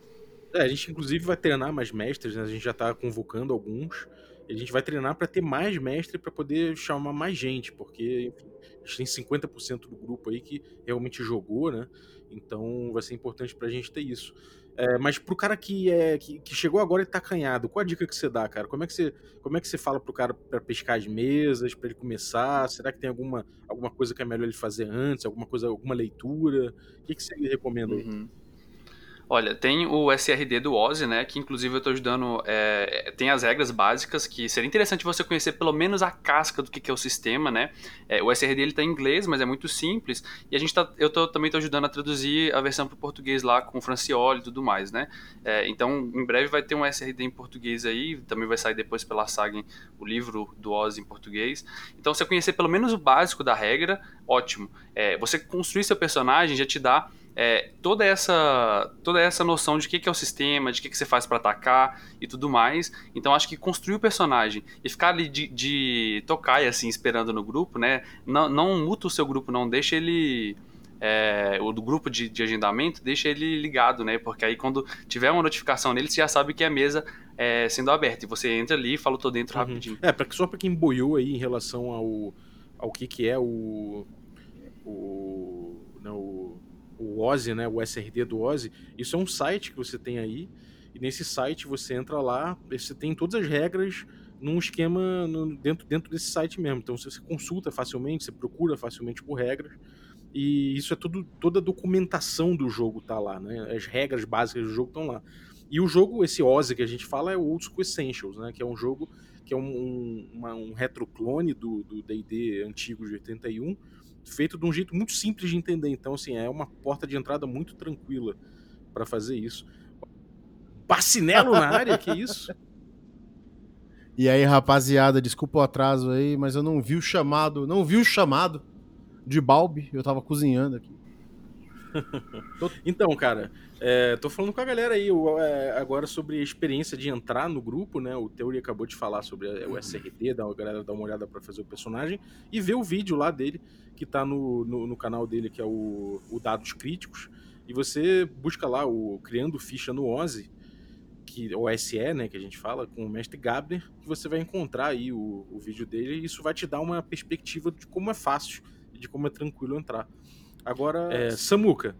Speaker 1: É, a gente inclusive vai treinar mais mestres, né? A gente já tá convocando alguns. A gente vai treinar para ter mais mestre para poder chamar mais gente, porque enfim, a gente tem 50% do grupo aí que realmente jogou, né? Então vai ser importante pra gente ter isso. É, mas pro cara que, é, que, que, chegou agora e tá canhado, qual a dica que você dá, cara? Como é que você, como é que você fala pro cara para pescar as mesas, para ele começar? Será que tem alguma, alguma coisa que é melhor ele fazer antes? Alguma coisa, alguma leitura? O que, que você recomenda aí? Uhum.
Speaker 4: Olha, tem o SRD do Ozzy, né? Que inclusive eu estou ajudando. É, tem as regras básicas que seria interessante você conhecer pelo menos a casca do que, que é o sistema, né? É, o SRD ele tá em inglês, mas é muito simples. E a gente tá, eu tô, também estou ajudando a traduzir a versão para português lá com o Francioli e tudo mais, né? É, então, em breve vai ter um SRD em português aí. Também vai sair depois pela Saga o livro do Ozzy em português. Então, você conhecer pelo menos o básico da regra, ótimo. É, você construir seu personagem já te dá é, toda essa toda essa noção de o que, que é o sistema, de o que, que você faz para atacar e tudo mais. Então acho que construir o personagem e ficar ali de, de tocar e assim esperando no grupo, né? Não, não muta o seu grupo, não deixa ele é, o do grupo de, de, agendamento, deixa ele ligado, né? Porque aí quando tiver uma notificação nele, você já sabe que é a mesa é, sendo aberta. E você entra ali e fala, tô dentro uhum. rapidinho.
Speaker 1: É, pra, só para quem boiou aí em relação ao, ao que, que é o. o, não, o o Ozzy, né, o SRD do Ozzy, isso é um site que você tem aí, e nesse site você entra lá, você tem todas as regras num esquema no, dentro, dentro desse site mesmo. Então você, consulta facilmente, você procura facilmente por regras, e isso é tudo, toda a documentação do jogo tá lá, né? As regras básicas do jogo estão lá. E o jogo, esse Ozzy que a gente fala, é o Old School Essentials, né? Que é um jogo que é um, um, uma, um retroclone do D&D antigo de 81, feito de um jeito muito simples de entender. Então, assim, é uma porta de entrada muito tranquila para fazer isso. Bacinelo na área, que isso?
Speaker 5: E aí, rapaziada, desculpa o atraso aí, mas eu não vi o chamado, não vi o chamado de Balbi, eu tava cozinhando aqui.
Speaker 1: Então, cara, é, tô falando com a galera aí é, agora sobre a experiência de entrar no grupo, né? O Teori acabou de falar sobre o SRD, da galera dar uma olhada para fazer o personagem e ver o vídeo lá dele, que tá no, no, no canal dele, que é o, o, Dados Críticos. E você busca lá o Criando Ficha no Ozzy, que, o SE, né, que a gente fala, com o mestre Gabner, que você vai encontrar aí o, o vídeo dele e isso vai te dar uma perspectiva de como é fácil de como é tranquilo entrar. Agora, é, Samuca,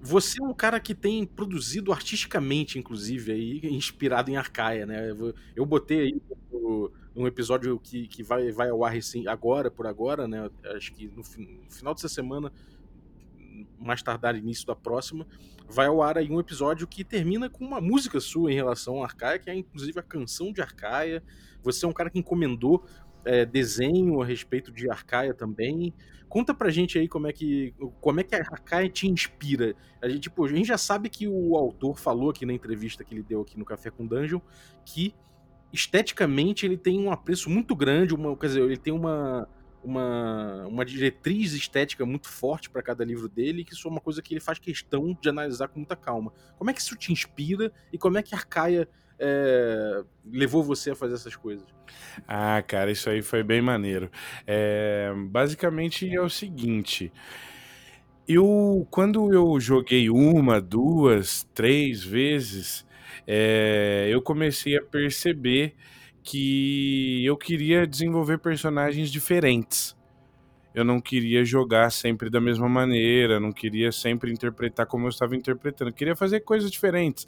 Speaker 1: você é um cara que tem produzido artisticamente, inclusive, aí, inspirado em Arcaia, né? Eu botei aí um episódio que, que vai, vai ao ar agora, por agora, né? Acho que no, no final dessa semana, mais tardar início da próxima, vai ao ar aí um episódio que termina com uma música sua em relação a Arcaia, que é inclusive a canção de Arcaia. Você é um cara que encomendou é, desenho a respeito de Arcaia também. Conta pra gente aí como é que como é que a Arcaia te inspira. A gente, tipo, a gente já sabe que o autor falou aqui na entrevista que ele deu aqui no Café com Dungeon que esteticamente ele tem um apreço muito grande, uma, quer dizer, ele tem uma uma, uma diretriz estética muito forte para cada livro dele, que isso é uma coisa que ele faz questão de analisar com muita calma. Como é que isso te inspira e como é que Arcaia é, levou você a fazer essas coisas?
Speaker 2: Ah, cara, isso aí foi bem maneiro. É, basicamente é o seguinte. Eu, quando eu joguei uma, duas, três vezes, é, eu comecei a perceber que eu queria desenvolver personagens diferentes. Eu não queria jogar sempre da mesma maneira, não queria sempre interpretar como eu estava interpretando, eu queria fazer coisas diferentes.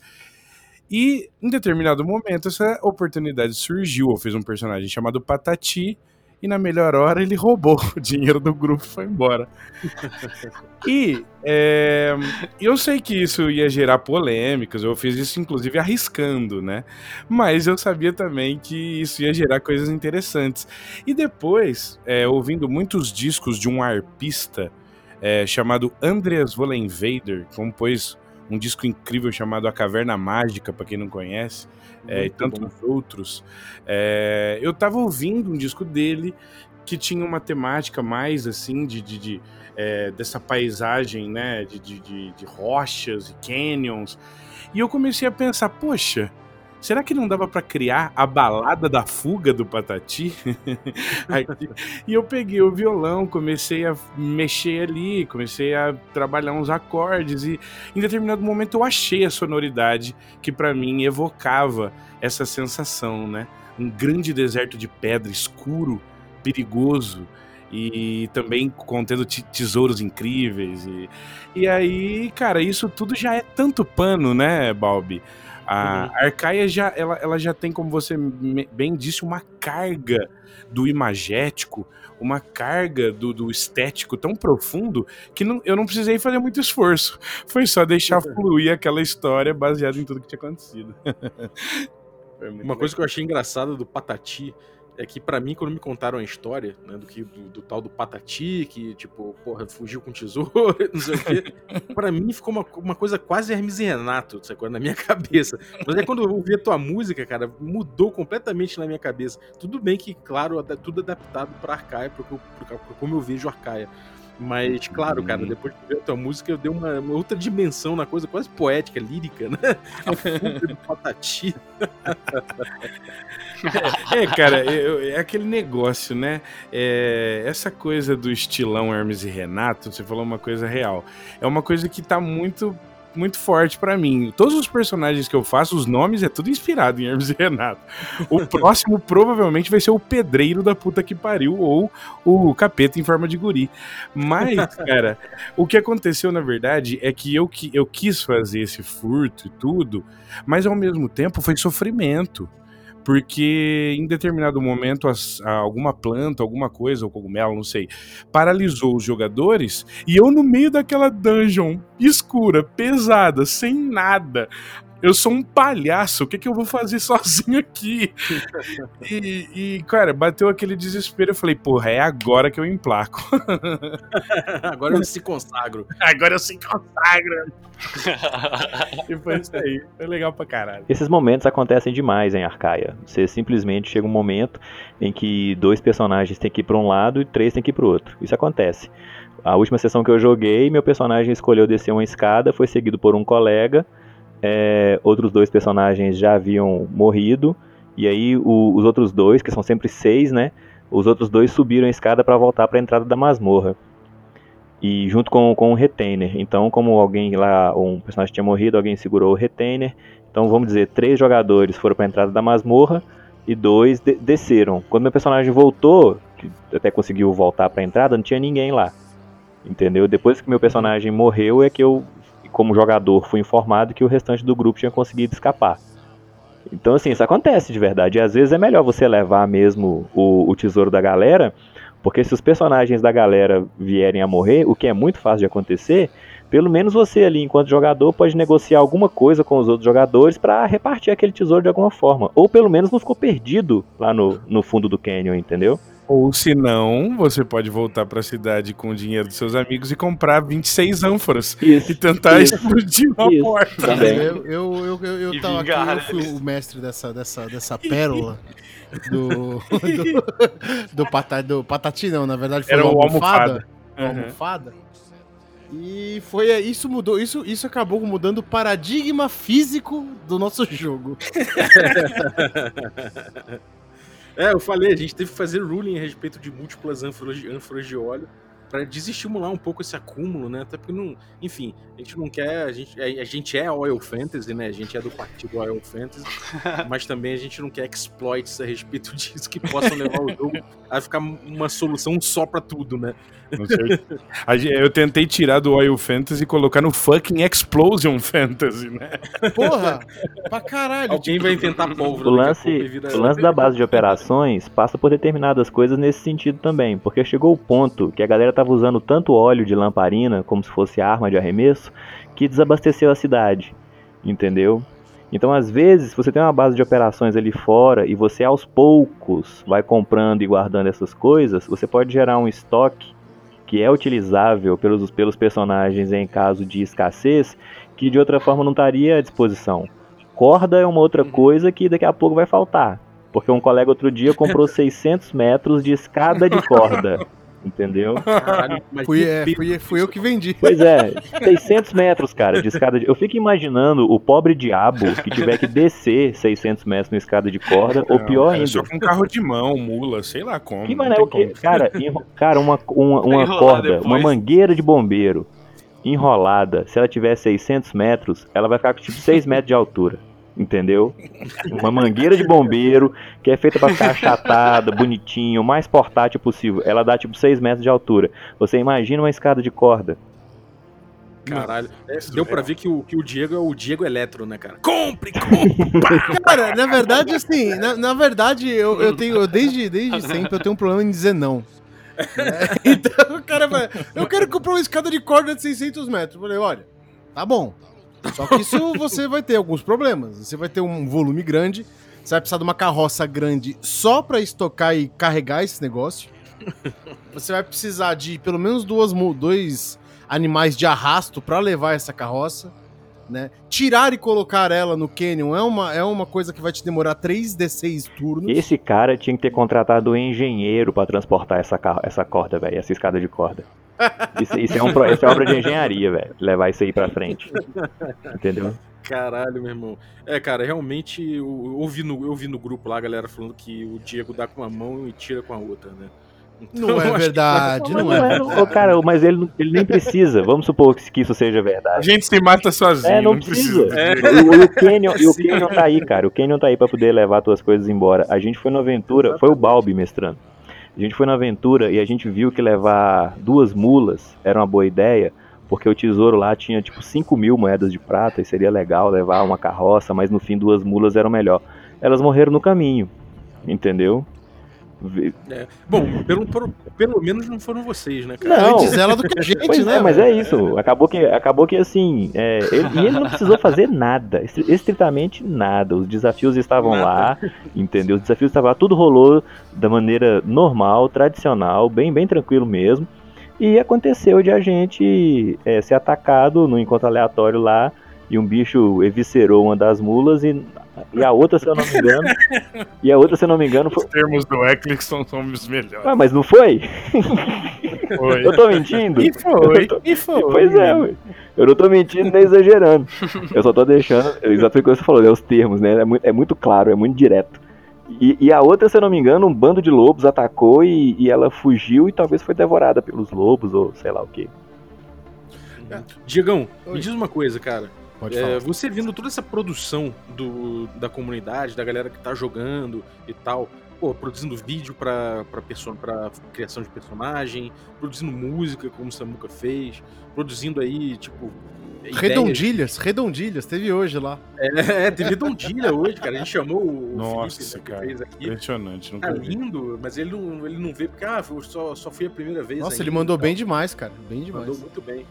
Speaker 2: E em determinado momento essa oportunidade surgiu. Eu fiz um personagem chamado Patati e na melhor hora ele roubou o dinheiro do grupo e foi embora. e é, eu sei que isso ia gerar polêmicas, eu fiz isso inclusive arriscando, né? Mas eu sabia também que isso ia gerar coisas interessantes. E depois, é, ouvindo muitos discos de um arpista é, chamado Andreas Vollenweider, compôs um disco incrível chamado A Caverna Mágica, para quem não conhece, é, e tantos bom. outros. É, eu tava ouvindo um disco dele que tinha uma temática mais assim de, de, de é, dessa paisagem, né, de, de, de rochas e canyons. E eu comecei a pensar, poxa, será que não dava para criar a balada da fuga do Patati? e eu peguei o violão, comecei a mexer ali, comecei a trabalhar uns acordes e em determinado momento eu achei a sonoridade que para mim evocava essa sensação, né? Um grande deserto de pedra escuro, perigoso e também contendo tesouros incríveis. E, e aí, cara, isso tudo já é tanto pano, né, Balbi? A uhum. Arcaia já, ela, ela já tem, como você bem disse, uma carga do imagético, uma carga do, do estético tão profundo que não, eu não precisei fazer muito esforço. Foi só deixar uhum. fluir aquela história baseada em tudo que tinha acontecido.
Speaker 1: uma legal. coisa que eu achei engraçada do Patati é que para mim, quando me contaram a história, né, do, que, do, do, tal do Patati, que, tipo, porra, fugiu com tesouro, não sei o quê, pra mim ficou uma, uma coisa quase Hermes e Renato, sacou? Na minha cabeça. Mas aí quando eu ouvi a tua música, cara, mudou completamente na minha cabeça. Tudo bem que, claro, tudo adaptado pra Arcaia, pra, pra, pra como eu vejo Arcaia. Mas, claro, cara, uhum. depois de ver a tua música, eu dei uma, uma outra dimensão na coisa, quase poética, lírica, né? A fuga do Patati.
Speaker 2: é, cara, é, é, aquele negócio, né? É, essa coisa do estilão Hermes e Renato, você falou uma coisa real. É uma coisa que tá muito muito forte para mim. Todos os personagens que eu faço, os nomes é tudo inspirado em Hermes e Renato. O próximo provavelmente vai ser o pedreiro da puta que pariu ou o capeta em forma de guri. Mas, cara, o que aconteceu na verdade é que eu, eu quis fazer esse furto e tudo, mas ao mesmo tempo foi sofrimento porque em determinado momento as, alguma planta, alguma coisa, ou cogumelo, não sei, paralisou os jogadores e eu no meio daquela dungeon escura, pesada, sem nada. Eu sou um palhaço, o que, que eu vou fazer sozinho aqui? e, e, cara, bateu aquele desespero. Eu falei, porra, é agora que eu emplaco.
Speaker 1: agora eu se consagro.
Speaker 2: Agora eu se consagro. e foi isso aí. Foi legal pra caralho.
Speaker 3: Esses momentos acontecem demais em Arcaia. Você simplesmente chega um momento em que dois personagens têm que ir pra um lado e três têm que ir pro outro. Isso acontece. A última sessão que eu joguei, meu personagem escolheu descer uma escada, foi seguido por um colega é, outros dois personagens já haviam morrido, e aí o, os outros dois, que são sempre seis, né? Os outros dois subiram a escada para voltar para a entrada da masmorra. E junto com, com o retainer. Então, como alguém lá, um personagem tinha morrido, alguém segurou o retainer. Então, vamos dizer, três jogadores foram para a entrada da masmorra e dois de desceram. Quando meu personagem voltou, que até conseguiu voltar para a entrada, não tinha ninguém lá. Entendeu? Depois que meu personagem morreu é que eu como jogador, fui informado que o restante do grupo tinha conseguido escapar. Então, assim, isso acontece de verdade. E às vezes é melhor você levar mesmo o, o tesouro da galera, porque se os personagens da galera vierem a morrer, o que é muito fácil de acontecer, pelo menos você ali, enquanto jogador, pode negociar alguma coisa com os outros jogadores para repartir aquele tesouro de alguma forma. Ou pelo menos não ficou perdido lá no, no fundo do canyon, entendeu?
Speaker 2: Ou se não, você pode voltar para a cidade com o dinheiro dos seus amigos e comprar 26 ânforas
Speaker 3: isso,
Speaker 2: e tentar isso, explodir uma
Speaker 5: isso,
Speaker 2: porta.
Speaker 5: Eu, eu, eu, eu, eu tava aqui, eu fui o mestre dessa, dessa, dessa pérola do, do, do, pata, do patati, não, na verdade foi
Speaker 2: Era
Speaker 5: o
Speaker 2: almofada.
Speaker 5: almofada. Uhum. almofada. E foi isso mudou, isso, isso acabou mudando o paradigma físico do nosso jogo.
Speaker 1: é, eu falei, a gente teve que fazer ruling a respeito de múltiplas ânforas de, ânforas de óleo para desestimular um pouco esse acúmulo, né? Até porque não, enfim, a gente não quer, a gente, a, gente é oil fantasy, né? A gente é do partido oil fantasy, mas também a gente não quer exploits a respeito disso que possam levar o jogo a ficar uma solução só para tudo, né?
Speaker 2: Eu tentei tirar do Oil Fantasy e colocar no fucking Explosion Fantasy, né?
Speaker 5: Porra! Pra caralho!
Speaker 1: Alguém tipo, vai tentar pólvora.
Speaker 3: O lance, o lance da base de operações passa por determinadas coisas nesse sentido também, porque chegou o ponto que a galera tava usando tanto óleo de lamparina, como se fosse arma de arremesso, que desabasteceu a cidade, entendeu? Então, às vezes, você tem uma base de operações ali fora e você aos poucos vai comprando e guardando essas coisas, você pode gerar um estoque que é utilizável pelos, pelos personagens em caso de escassez, que de outra forma não estaria à disposição. Corda é uma outra uhum. coisa que daqui a pouco vai faltar. Porque um colega outro dia comprou 600 metros de escada de corda. Entendeu?
Speaker 5: Caralho, fui, é, fui, fui eu que vendi.
Speaker 3: Pois é, 600 metros, cara, de escada de... Eu fico imaginando o pobre diabo que tiver que descer 600 metros na escada de corda, ou pior ainda.
Speaker 2: Só com um carro de mão, mula, sei lá como.
Speaker 3: Que mané, o que? Cara, enro... cara, uma, uma, uma corda, depois. uma mangueira de bombeiro enrolada, se ela tiver 600 metros, ela vai ficar com tipo 6 metros de altura entendeu? Uma mangueira de bombeiro que é feita para ficar achatada, bonitinho, o mais portátil possível. Ela dá tipo 6 metros de altura. Você imagina uma escada de corda.
Speaker 1: Caralho, é, deu pra ver que o, que o Diego é o Diego Eletro, né, cara? Compre, compre!
Speaker 5: cara, na verdade, assim, na, na verdade, eu, eu tenho, eu, desde, desde sempre, eu tenho um problema em dizer não. É, então, o cara vai, eu quero comprar uma escada de corda de 600 metros. Eu falei, olha, tá bom, só que isso você vai ter alguns problemas. Você vai ter um volume grande, você vai precisar de uma carroça grande só para estocar e carregar esse negócio. Você vai precisar de pelo menos duas, dois animais de arrasto para levar essa carroça. Né? Tirar e colocar ela no Canyon é uma, é uma coisa que vai te demorar 3d6 turnos.
Speaker 3: Esse cara tinha que ter contratado um engenheiro para transportar essa, essa corda, velho, essa escada de corda. Isso, isso, é, um, isso é obra de engenharia, velho. Levar isso aí pra frente. Entendeu?
Speaker 1: Caralho, meu irmão. É, cara, realmente eu, eu, vi no, eu vi no grupo lá a galera falando que o Diego dá com uma mão e tira com a outra, né?
Speaker 5: Então, não é verdade, não, não, é.
Speaker 3: é cara, mas ele, ele nem precisa. Vamos supor que isso seja verdade.
Speaker 2: A gente se mata sozinho.
Speaker 3: É, não, não precisa. precisa. É. O, o, Canyon, e o Canyon tá aí, cara. O Canyon tá aí pra poder levar tuas coisas embora. A gente foi na aventura, foi o Balbi mestrando. A gente foi na aventura e a gente viu que levar duas mulas era uma boa ideia, porque o tesouro lá tinha tipo 5 mil moedas de prata e seria legal levar uma carroça, mas no fim duas mulas eram melhor. Elas morreram no caminho, entendeu?
Speaker 1: É. Bom, pelo, pelo, pelo, menos não foram vocês, né, cara?
Speaker 3: Não. Antes ela do que a gente, pois né? É, mas é isso. Acabou que, acabou que assim, é, ele, e ele não precisou fazer nada, estritamente nada. Os desafios estavam nada. lá, entendeu? Os desafios estavam lá, tudo rolou da maneira normal, tradicional, bem, bem tranquilo mesmo. E aconteceu de a gente é, ser atacado no encontro aleatório lá e um bicho eviscerou uma das mulas e e a outra, se eu não me engano. e a outra, se eu não me engano,
Speaker 2: foi. Os termos do Eccleston são os melhores.
Speaker 3: Ah, mas não foi? Foi. Eu tô mentindo?
Speaker 5: E foi,
Speaker 3: tô...
Speaker 5: e foi.
Speaker 3: Pois é, ué. Eu não tô mentindo nem exagerando. Eu só tô deixando. Exatamente o que você falou, é os termos, né? É muito, é muito claro, é muito direto. E, e, a outra, se eu não me engano, um bando de lobos atacou e, e ela fugiu e talvez foi devorada pelos lobos ou sei lá o que.
Speaker 1: Diegão, Oi. me diz uma coisa, cara. Pode é, você vendo toda essa produção do, da comunidade, da galera que tá jogando e tal, pô, produzindo vídeo pra, pra, person pra criação de personagem, produzindo música, como o Samuka fez, produzindo aí, tipo.
Speaker 5: Redondilhas, ideias. redondilhas, teve hoje lá.
Speaker 1: É, é, teve redondilha hoje, cara. A gente chamou o
Speaker 2: Nossa, Felipe, cara, fez aqui. Impressionante, não
Speaker 1: Tá lindo, mas ele não, ele não vê porque, ah, só, só foi a primeira vez.
Speaker 5: Nossa, ainda, ele mandou bem demais, cara. Bem demais.
Speaker 1: Mandou muito bem.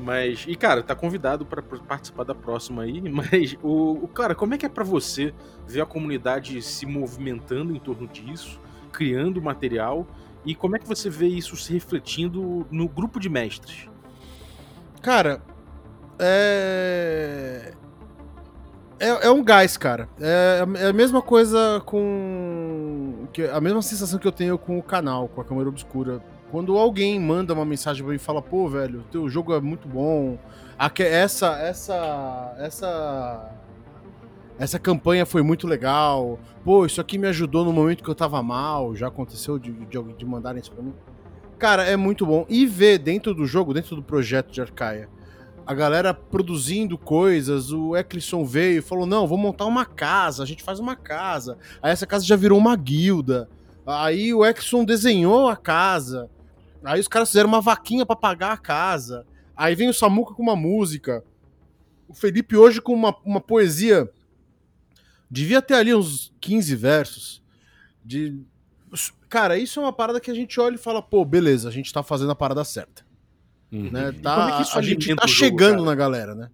Speaker 1: Mas, e cara, tá convidado para participar da próxima aí, mas o, o cara, como é que é para você ver a comunidade se movimentando em torno disso, criando material e como é que você vê isso se refletindo no grupo de mestres?
Speaker 5: Cara, é é, é um gás, cara. É, é a mesma coisa com. A mesma sensação que eu tenho com o canal, com a câmera obscura quando alguém manda uma mensagem pra mim e fala, pô, velho, teu jogo é muito bom. Essa, essa, essa, essa campanha foi muito legal. Pô, isso aqui me ajudou no momento que eu tava mal. Já aconteceu de, de, de mandarem isso pra mim. Cara, é muito bom. E ver dentro do jogo, dentro do projeto de Arcaia, a galera produzindo coisas. O Eccleston veio e falou: não, vou montar uma casa, a gente faz uma casa. Aí essa casa já virou uma guilda. Aí o Eccleston desenhou a casa. Aí os caras fizeram uma vaquinha pra pagar a casa. Aí vem o Samuca com uma música. O Felipe hoje com uma, uma poesia. Devia ter ali uns 15 versos. De. Cara, isso é uma parada que a gente olha e fala, pô, beleza, a gente tá fazendo a parada certa.
Speaker 2: Uhum.
Speaker 5: Né?
Speaker 1: como
Speaker 5: Tá,
Speaker 1: é que isso
Speaker 5: a gente tá
Speaker 1: jogo,
Speaker 5: chegando
Speaker 1: cara?
Speaker 5: na galera, né?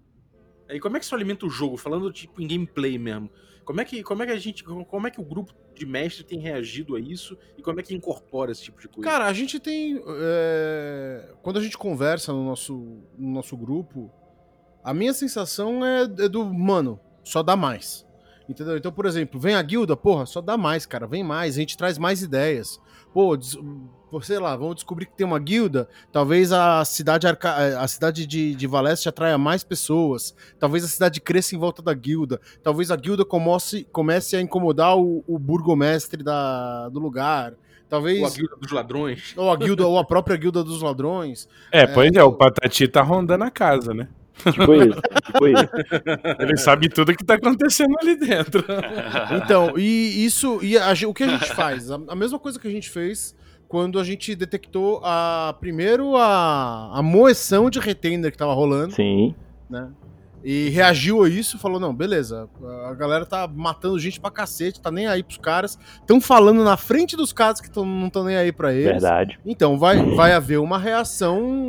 Speaker 1: E como é que isso alimenta o jogo? Falando tipo em gameplay mesmo. Como é que, como é que a gente, como é que o grupo de mestre tem reagido a isso e como é que incorpora esse tipo de coisa?
Speaker 5: Cara, a gente tem. é, Quando a gente conversa no nosso, no nosso grupo, a minha sensação é, é do, mano, só dá mais. Entendeu? Então, por exemplo, vem a guilda, porra, só dá mais, cara, vem mais, a gente traz mais ideias. Pô, sei lá, vamos descobrir que tem uma guilda, talvez a cidade, arca... a cidade de, de Valeste atraia mais pessoas, talvez a cidade cresça em volta da guilda, talvez a guilda comece, comece a incomodar o, o burgomestre da, do lugar, talvez...
Speaker 1: Ou a guilda dos ladrões.
Speaker 5: Ou a guilda, ou a própria guilda dos ladrões.
Speaker 2: É, pois é,
Speaker 5: eu-
Speaker 2: o Patati tá rondando a casa, né?
Speaker 3: Tipo isso, tipo isso.
Speaker 2: Ele sabe tudo que tá acontecendo ali dentro.
Speaker 5: Então, e isso. E a o que a gente faz? A, a mesma coisa que a gente fez quando a gente detectou a. Primeiro a, a moeção de retainer que tava rolando,
Speaker 3: Sim.
Speaker 5: né? E reagiu a isso, falou: não, beleza, a galera tá matando gente pra cacete, tá nem aí pros caras, estão falando na frente dos caras que tão, não estão nem aí pra eles.
Speaker 3: Verdade.
Speaker 5: Então vai, vai haver uma reação,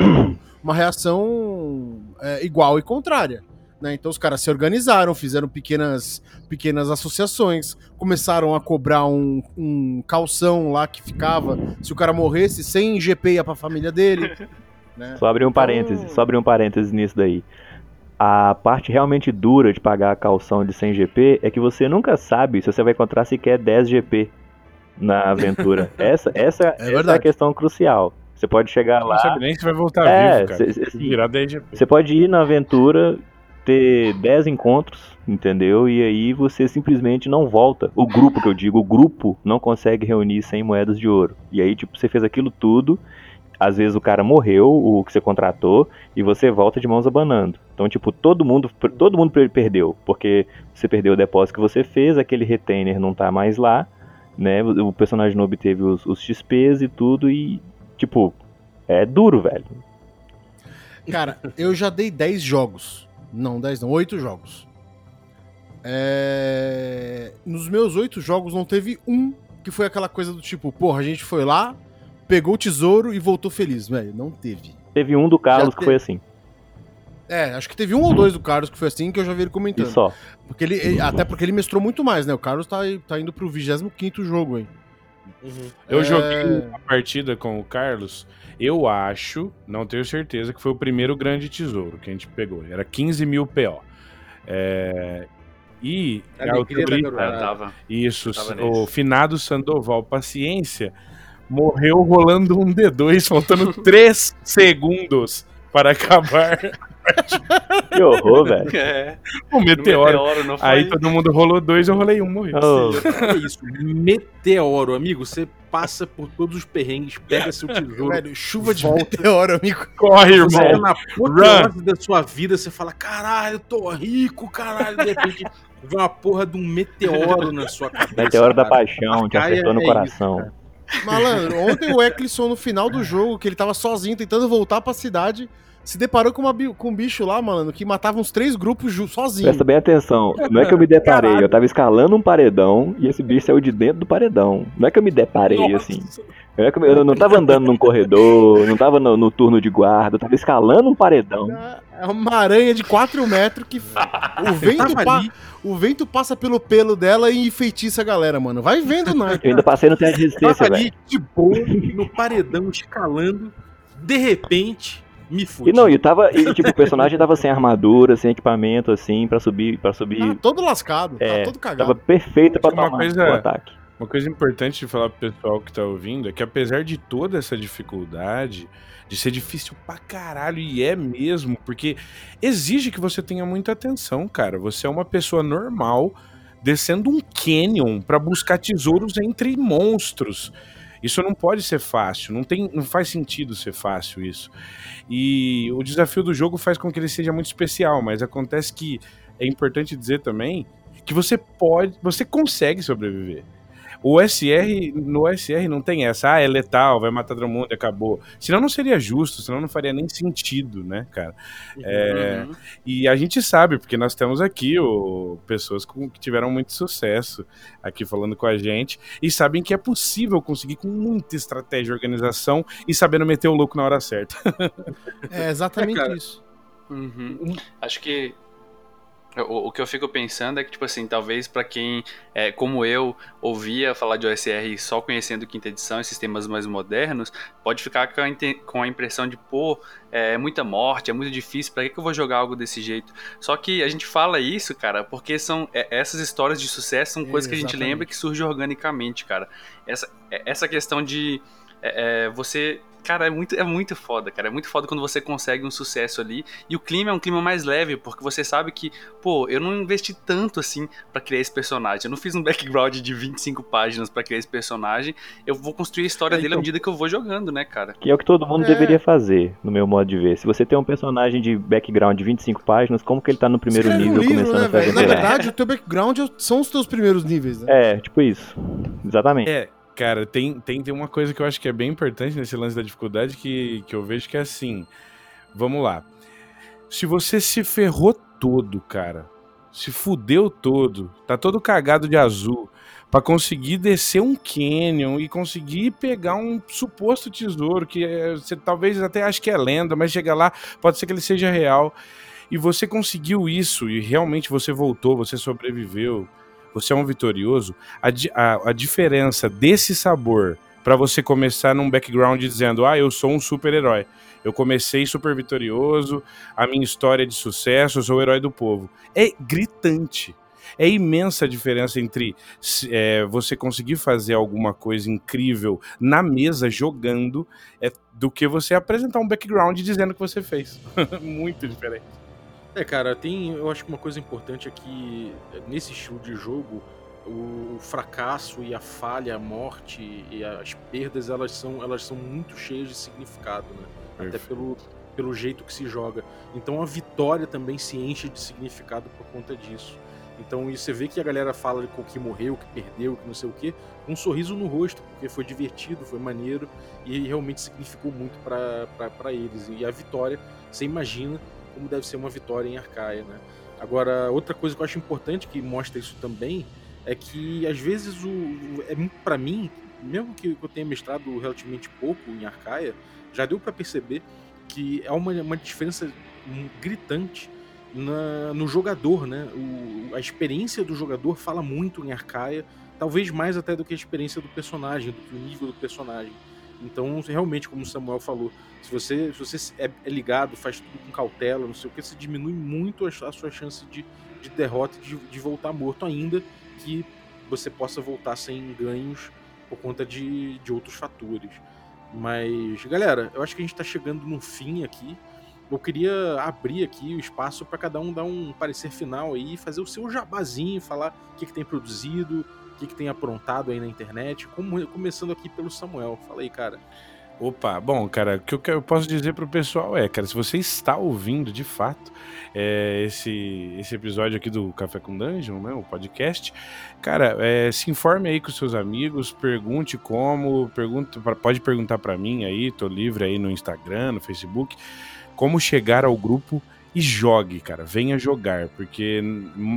Speaker 5: uma reação é, igual e contrária. Né? Então os caras se organizaram, fizeram pequenas, pequenas associações, começaram a cobrar um, um calção lá que ficava, se o cara morresse, 100 GP ia pra família dele. né?
Speaker 3: Só abrir um parêntese, só abrir um parêntese nisso daí. A parte realmente dura de pagar a calção de 100 GP é que você nunca sabe se você vai encontrar sequer 10 GP na aventura. essa essa, essa é a questão crucial. Você pode chegar
Speaker 2: Não
Speaker 3: lá,
Speaker 2: sabe nem se vai voltar
Speaker 3: É,
Speaker 2: vivo, cara.
Speaker 3: cê- cê-
Speaker 2: Se virar 10 GP.
Speaker 3: você pode ir na aventura, ter 10 encontros, entendeu? E aí você simplesmente não volta. O grupo que eu digo, o grupo não consegue reunir 100 moedas de ouro. E aí, tipo, você fez aquilo tudo, às vezes o cara morreu, o que você contratou, e você volta de mãos abanando. Então, tipo, todo mundo, todo mundo per- perdeu, porque você perdeu o depósito que você fez, aquele retainer não tá mais lá, né? O personagem não obteve os, os XPs e tudo, e, tipo, é duro, velho.
Speaker 5: Cara, eu já dei 10 jogos. Não, 10 não, 8 jogos. É, Nos meus 8 jogos não teve um que foi aquela coisa do tipo, porra, a gente foi lá, pegou o tesouro e voltou feliz, velho. Não teve.
Speaker 3: Teve um do Carlos que
Speaker 5: te-
Speaker 3: foi assim,
Speaker 5: É, acho que teve um ou dois do Carlos que foi assim que eu já vi ele
Speaker 3: e
Speaker 5: comentando.
Speaker 3: só.
Speaker 5: Porque ele, ele- até porque ele mestrou muito mais, né? O Carlos tá, aí- tá indo pro 25 jogo, hein?
Speaker 1: Uhum.
Speaker 2: Eu
Speaker 5: É.
Speaker 2: joguei uma partida com o Carlos. Eu acho, não tenho certeza, que foi o primeiro grande tesouro que a gente pegou. Era 15 mil PO. É, E
Speaker 1: A
Speaker 2: a.
Speaker 4: Eu tava.
Speaker 2: Isso,
Speaker 4: Tava
Speaker 2: o
Speaker 4: nesse.
Speaker 2: finado Sandoval Paciência morreu rolando um D2, faltando 3 segundos para acabar
Speaker 3: Que horror, velho.
Speaker 4: É,
Speaker 2: o meteoro.
Speaker 4: meteoro não foi.
Speaker 2: Aí todo mundo rolou dois, eu rolei um, morreu.
Speaker 3: Oh,
Speaker 1: É isso, meteoro, amigo. Você passa por todos os perrengues, pega seu tesouro.
Speaker 5: Velho, chuva de
Speaker 1: Volta.
Speaker 5: meteoro, amigo.
Speaker 2: Corre,
Speaker 1: Você é
Speaker 2: irmão.
Speaker 1: na apoteose da sua vida, você fala, caralho, eu tô rico, caralho. De repente, vem uma porra de um meteoro na sua cabeça.
Speaker 3: meteoro da
Speaker 1: cara.
Speaker 3: paixão, te acertou no
Speaker 1: é
Speaker 3: coração.
Speaker 5: Malandro, ontem o Eccleston, no final do jogo, que ele tava sozinho tentando voltar pra cidade, se deparou com, uma, com um bicho lá, malandro, que matava uns três grupos sozinho.
Speaker 3: Presta bem atenção. Não é que eu me deparei, eu tava escalando um paredão e esse bicho saiu de dentro do paredão. Não é que eu me deparei
Speaker 1: Nossa.
Speaker 3: assim. Não é que eu, eu não tava andando num corredor, não tava no, no turno de guarda, eu tava escalando um paredão.
Speaker 5: É uma aranha de 4 metros que o vento, pa- o vento passa pelo pelo dela e enfeitiça a galera, mano. Vai vendo, né?
Speaker 3: Eu ainda passei no teste de resistência, velho.
Speaker 1: ali de boa, no paredão, escalando. De repente, me fudi.
Speaker 3: E não, e tava, e, tipo, o personagem tava sem armadura, sem equipamento, assim, pra subir, pra subir.
Speaker 5: Tá todo lascado,
Speaker 3: É,
Speaker 5: tá todo cagado.
Speaker 3: Tava perfeito pra tomar
Speaker 2: coisa-
Speaker 3: o ataque.
Speaker 2: Uma coisa importante de falar pro pessoal que tá ouvindo é que apesar de toda essa dificuldade, de ser difícil pra caralho, e é mesmo, porque exige que você tenha muita atenção, cara. Você é uma pessoa normal descendo um canyon para buscar tesouros entre monstros. Isso não pode ser fácil, não, tem, não faz sentido ser fácil isso. E o desafio do jogo faz com que ele seja muito especial, mas acontece que é importante dizer também que você pode, você consegue sobreviver. O SR, no SR não tem essa, ah, é letal, vai matar todo mundo e acabou. Senão não seria justo, senão não faria nem sentido, né, cara? É, uhum. E a gente sabe, porque nós temos aqui o, pessoas com, que tiveram muito sucesso aqui falando com a gente e sabem que é possível conseguir com muita estratégia e organização e sabendo meter o louco na hora certa.
Speaker 5: é exatamente é, isso.
Speaker 4: Uhum. Acho que o, o, que eu fico pensando é que, tipo assim, talvez para quem, é, como eu, ouvia falar de OSR só conhecendo quinta edição e sistemas mais modernos, pode ficar com a, com a impressão de, pô, é, é muita morte, é muito difícil, pra que, que eu vou jogar algo desse jeito? Só que a gente fala isso, cara, porque são é, essas histórias de sucesso são coisas que a gente lembra que surge organicamente, cara. Essa, é, essa questão de é, é, você cara, é muito, é muito foda, cara. É muito foda quando você consegue um sucesso ali. E o clima é um clima mais leve, porque você sabe que, pô, eu não investi tanto assim para criar esse personagem. Eu não fiz um background de 25 páginas para criar esse personagem. Eu vou construir a história é, dele então, à medida que eu vou jogando, né, cara?
Speaker 3: Que é o que todo mundo é. deveria fazer, no meu modo de ver. Se você tem um personagem de background de 25 páginas, como que ele tá no primeiro nível
Speaker 5: livro,
Speaker 3: começando
Speaker 5: né,
Speaker 3: a fazer?
Speaker 5: Na verdade, o teu background são os teus primeiros níveis, né?
Speaker 3: É, tipo isso. Exatamente.
Speaker 2: É, Cara, tem, tem, tem uma coisa que eu acho que é bem importante nesse lance da dificuldade que, que eu vejo que é assim. Vamos lá. Se você se ferrou todo, cara, se fudeu todo, tá todo cagado de azul, para conseguir descer um canyon e conseguir pegar um suposto tesouro que é, você talvez até ache que é lenda, mas chega lá, pode ser que ele seja real. E você conseguiu isso e realmente você voltou, você sobreviveu você é um vitorioso, a, a, a diferença desse sabor para você começar num background dizendo, ah, eu sou um super-herói. Eu comecei super vitorioso, a minha história é de sucesso, eu sou o herói do povo. É gritante. É imensa a diferença entre é, você conseguir fazer alguma coisa incrível na mesa jogando é, do que você apresentar um background dizendo que você fez. Muito diferente.
Speaker 1: É, cara, tem. Eu acho que uma coisa importante é que nesse estilo de jogo, o fracasso e a falha, a morte e as perdas, elas são, elas são muito cheias de significado, né? Até pelo, pelo jeito que se joga. Então a vitória também se enche de significado por conta disso. Então você vê que a galera fala de que morreu, que perdeu, que não sei o quê, com um sorriso no rosto, porque foi divertido, foi maneiro e realmente significou muito para eles. E a vitória, você imagina como deve ser uma vitória em Arcaia, né? Agora, outra coisa que eu acho importante que mostra isso também é que às vezes o é para mim, mesmo que eu tenha mestrado relativamente pouco em Arcaia, já deu para perceber que é uma, uma diferença gritante na, no jogador, né? O, a experiência do jogador fala muito em Arcaia, talvez mais até do que a experiência do personagem, do que o nível do personagem. Então, realmente, como o Samuel falou, se você, se você é, é ligado, faz tudo com cautela, não sei o que, você diminui muito a, a sua chance de, de derrota e de, de voltar morto, ainda que você possa voltar sem ganhos por conta de, de outros fatores. Mas, galera, eu acho que a gente está chegando no fim aqui. Eu queria abrir aqui o espaço para cada um dar um parecer final aí, fazer o seu jabazinho, falar o que, que tem produzido, o que, que tem aprontado aí na internet. Começando aqui pelo Samuel. Fala aí, cara.
Speaker 2: Opa, bom, cara, o que eu posso dizer pro pessoal é, cara, se você está ouvindo de fato é, esse, esse episódio aqui do Café com Dungeon, né, o podcast, cara, é, se informe aí com seus amigos, pergunte como, pergunte, pode perguntar para mim aí, tô livre aí no Instagram, no Facebook, como chegar ao grupo e jogue, cara. Venha jogar, porque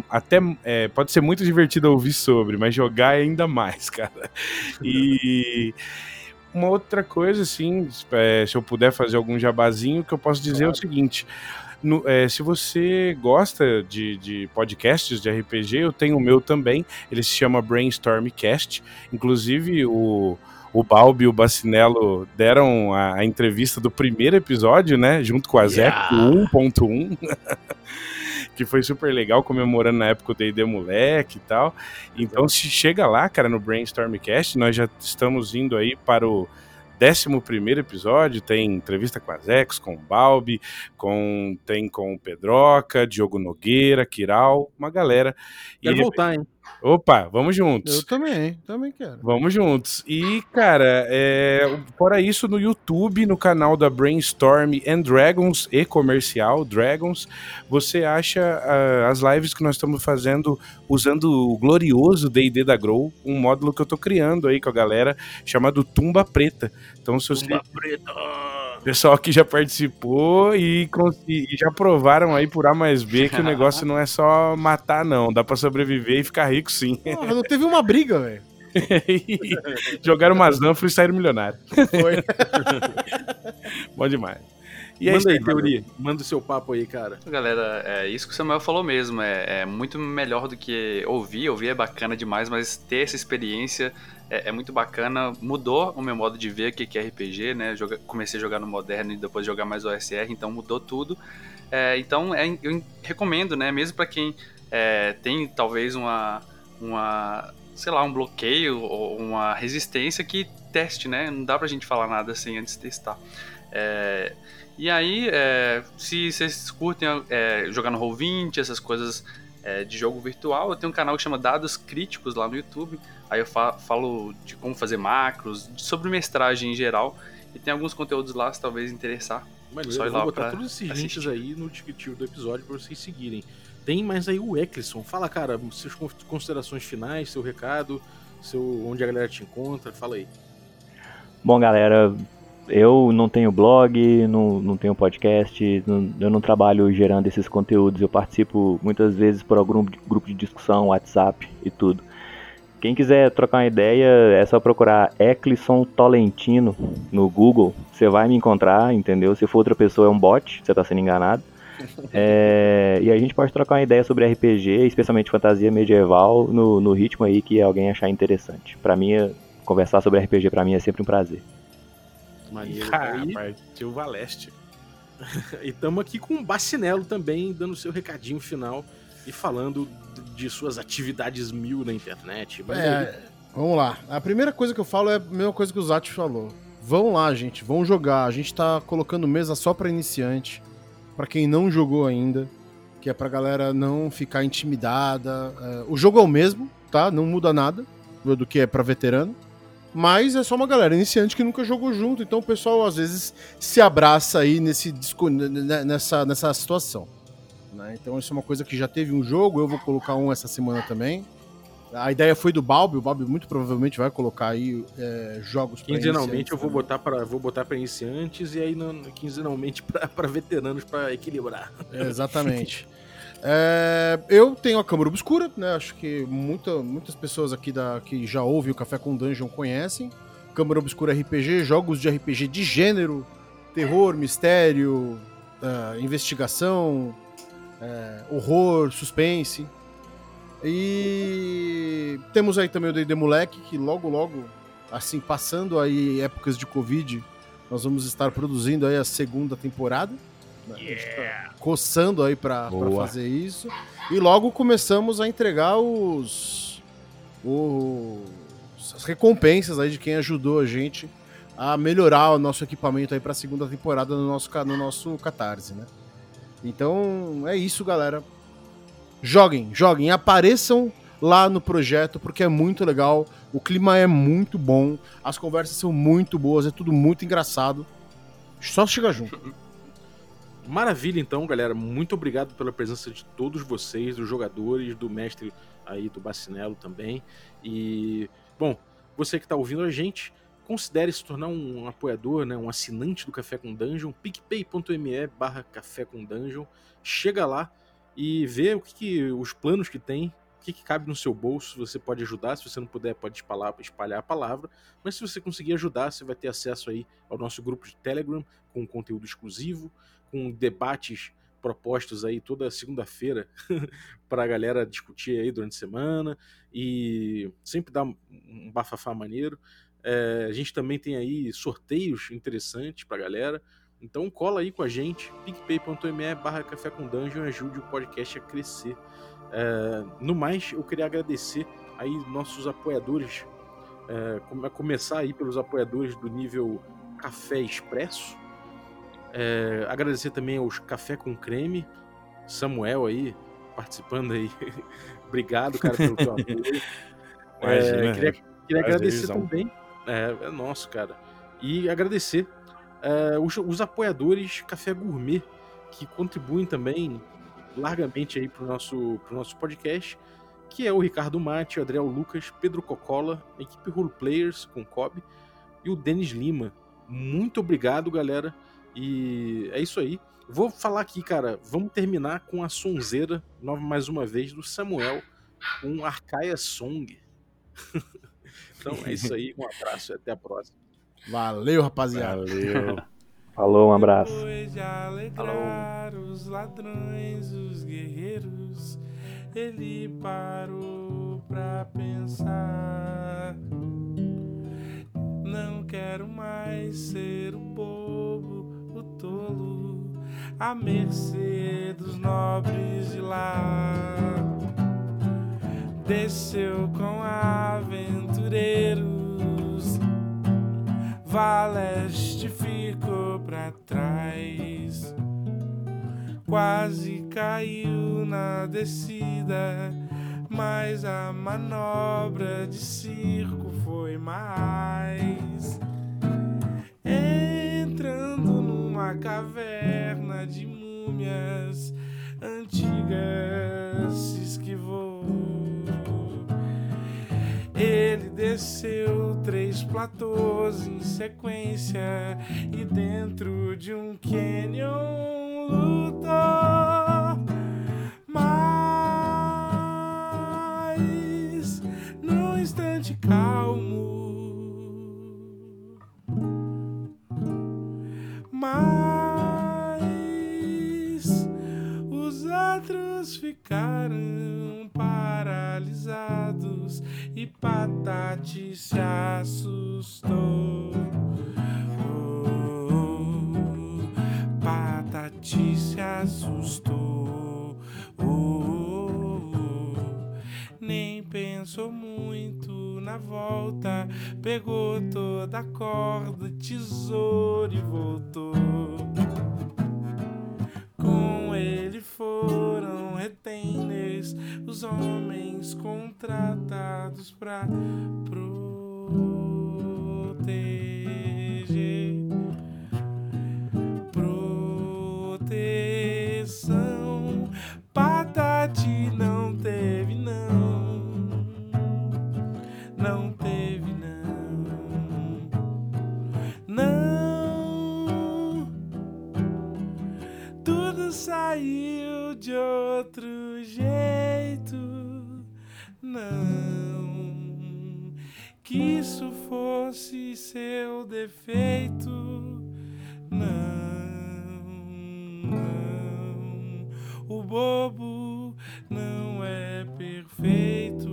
Speaker 2: até é, pode ser muito divertido ouvir sobre, mas jogar é ainda mais, cara. E uma outra coisa, assim, é, se eu puder fazer algum jabazinho, que eu posso dizer claro. é o seguinte. No, é, se você gosta de, de, podcasts de RPG, eu tenho o meu também. Ele se chama Brainstormcast. Inclusive, o, o Balbi e o Bacinello deram a, a, entrevista do primeiro episódio, né? Junto com a yeah. Zé 1.1. que foi super legal, comemorando na época o D&D Moleque e tal. Então, se chega lá, cara, no Brainstormcast, nós já estamos indo aí para o 11 episódio, tem entrevista com a Zex, com o Balbi, com, tem com o Pedroca, Diogo Nogueira, Kiral, uma galera.
Speaker 1: Quero e... voltar, hein?
Speaker 2: Opa, vamos juntos.
Speaker 5: Eu também, também quero.
Speaker 2: Vamos juntos. E, cara, é, fora isso, no YouTube, no canal da Brainstorm and Dragons e comercial Dragons, você acha uh, as lives que nós estamos fazendo usando o glorioso D&D da Grow, um módulo que eu tô criando aí com a galera, chamado Tumba Preta. Então, se você... Tumba Preta! Pessoal que já participou e, e, já provaram aí por A mais B que o negócio não é só matar, não. Dá pra sobreviver e ficar rico sim.
Speaker 5: Porra, não teve uma briga, velho.
Speaker 2: Jogaram umas ânforas e saíram milionários. Foi. Bom demais.
Speaker 1: E é Manda aí, teoria. Manda o seu papo aí, cara.
Speaker 4: Galera, é isso que o Samuel falou mesmo. É, é muito melhor do que ouvir. Ouvir é bacana demais, mas ter essa experiência é, é, muito bacana. Mudou o meu modo de ver o que é RPG, né? Joga, comecei a jogar no moderno e depois jogar mais OSR, então mudou tudo. É, então é, eu recomendo, né? Mesmo para quem é, tem talvez uma, uma, sei lá, um bloqueio ou uma resistência que teste, né? Não dá pra gente falar nada assim antes testar. É, e aí, é, se vocês curtem é, jogar no Roll20, essas coisas é, de jogo virtual, eu tenho um canal que chama Dados Críticos lá no YouTube. Aí eu fa falo de como fazer macros, sobre mestragem em geral. E tem alguns conteúdos lá, se talvez interessar.
Speaker 1: Maneiro, Só ir eu vou botar todos esses links aí no descritivo do episódio para vocês seguirem. Tem mais aí o Eccleston. Fala, cara, suas considerações finais, seu recado, seu onde a galera te encontra, fala aí.
Speaker 3: Bom, galera, eu não tenho blog, não, não tenho podcast, não, eu não trabalho gerando esses conteúdos. Eu participo muitas vezes por algum grupo de discussão, WhatsApp e tudo. Quem quiser trocar uma ideia, é só procurar Eclisson Tolentino no Google. Você vai me encontrar, entendeu? Se for outra pessoa, é um bot, você está sendo enganado. É, e a gente pode trocar uma ideia sobre RPG, especialmente fantasia medieval, no, no ritmo aí que alguém achar interessante. Para mim, conversar sobre RPG para mim é sempre um prazer.
Speaker 1: Maneiro. Ah, tio Valeste. e estamos aqui com o Bacinelo também, dando seu recadinho final e falando de suas atividades mil na internet.
Speaker 5: É, vamos lá. A primeira coisa que eu falo é a mesma coisa que o Zati falou. Vão lá, gente, vão jogar. A gente tá colocando mesa só para iniciante, para quem não jogou ainda, que é pra galera não ficar intimidada. É, o jogo é o mesmo, tá? Não muda nada do que é para veterano. Mas é só uma galera iniciante que nunca jogou junto, então o pessoal às vezes se abraça aí nesse, nessa, nessa situação. Né? Então isso é uma coisa que já teve um jogo, eu vou colocar um essa semana também. A ideia foi do Balbi, o Balbi muito provavelmente vai colocar aí é, jogos
Speaker 1: Quinzenalmente eu vou botar para vou botar para iniciantes e aí no, quinzenalmente para veteranos para equilibrar.
Speaker 5: É, exatamente. É, eu tenho a Câmara Obscura, né? Acho que muita, muitas pessoas aqui da, que já ouvem o Café com Dungeon conhecem. Câmara Obscura RPG, jogos de RPG de gênero, terror, mistério, uh, investigação, uh, horror, suspense. E temos aí também o D&D Moleque, que logo, logo, assim, passando aí épocas de Covid, nós vamos estar produzindo aí a segunda temporada. Né? Yeah. Tá coçando aí para fazer isso. E logo começamos a entregar os, os as recompensas aí de quem ajudou a gente a melhorar o nosso equipamento aí para a segunda temporada no nosso no nosso Catarse, né? Então é isso, galera. Joguem, joguem, apareçam lá no projeto porque é muito legal, o clima é muito bom, as conversas são muito boas, é tudo muito engraçado. Só chegar junto.
Speaker 1: Maravilha, então, galera. Muito obrigado pela presença de todos vocês, dos jogadores, do mestre aí do Bacinelo também. E, bom, você que está ouvindo a gente, considere se tornar um apoiador, né, um assinante do Café com Dungeon, picpay.me barra Café com Dungeon. Chega lá e vê o que, que os planos que tem, o que, que, cabe no seu bolso, você pode ajudar, se você não puder, pode espalhar, espalhar a palavra, mas se você conseguir ajudar, você vai ter acesso aí ao nosso grupo de Telegram, com conteúdo exclusivo, com debates propostos aí toda segunda-feira para a galera discutir aí durante a semana e sempre dá um bafafá maneiro. É, a gente também tem aí sorteios interessantes para a galera. Então cola aí com a gente, picpay.me barra café com dungeon ajude o podcast a crescer. É, no mais, eu queria agradecer aí nossos apoiadores, é, a começar aí pelos apoiadores do nível Café Expresso. É, agradecer também aos Café com Creme, Samuel aí, participando aí. Obrigado, cara, pelo teu apoio. É, queria, queria agradecer também. É, é nosso, cara. E agradecer é, os, os, apoiadores Café Gourmet, que contribuem também largamente aí pro nosso, pro nosso podcast, que é o Ricardo Mate, o Adriel Lucas, Pedro Cocola, a equipe Role Players com Cobb e o Denis Lima. Muito obrigado, galera. E é isso aí. Vou falar aqui, cara. Vamos terminar com a sonzeira, mais uma vez, do Samuel, com Arcaia Song. então é isso aí. Um abraço e até a próxima.
Speaker 5: Valeu, rapaziada.
Speaker 4: Valeu.
Speaker 3: Falou, um abraço.
Speaker 2: Depois de alegrar os ladrões, os guerreiros, ele parou pra pensar. Não quero mais ser o bobo, o tolo, à mercê dos nobres de lá. Desceu com aventureiros, Valeste ficou pra trás. Quase caiu na descida, mas a manobra de circo foi mais. Entrando numa caverna de múmias antigas, se esquivou. Ele desceu três platôs em sequência e dentro de um canyon lutou. Mas num instante calmo. Mas os outros ficaram paralisados e Patati se assustou. Oh, Patati se assustou. Oh, nem pensou muito na volta, pegou toda a corda, tesouro e voltou. Com ele foram retainers, os homens contratados pra proteger. Proteção, Patati não teve, não. Não teve, não. Não. Tudo saiu de outro jeito. Não. Que isso fosse seu defeito. Não. Não. O bobo não é perfeito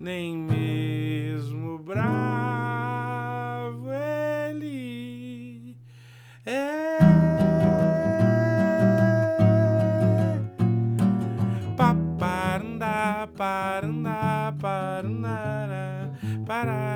Speaker 2: nem mesmo bravo Bye.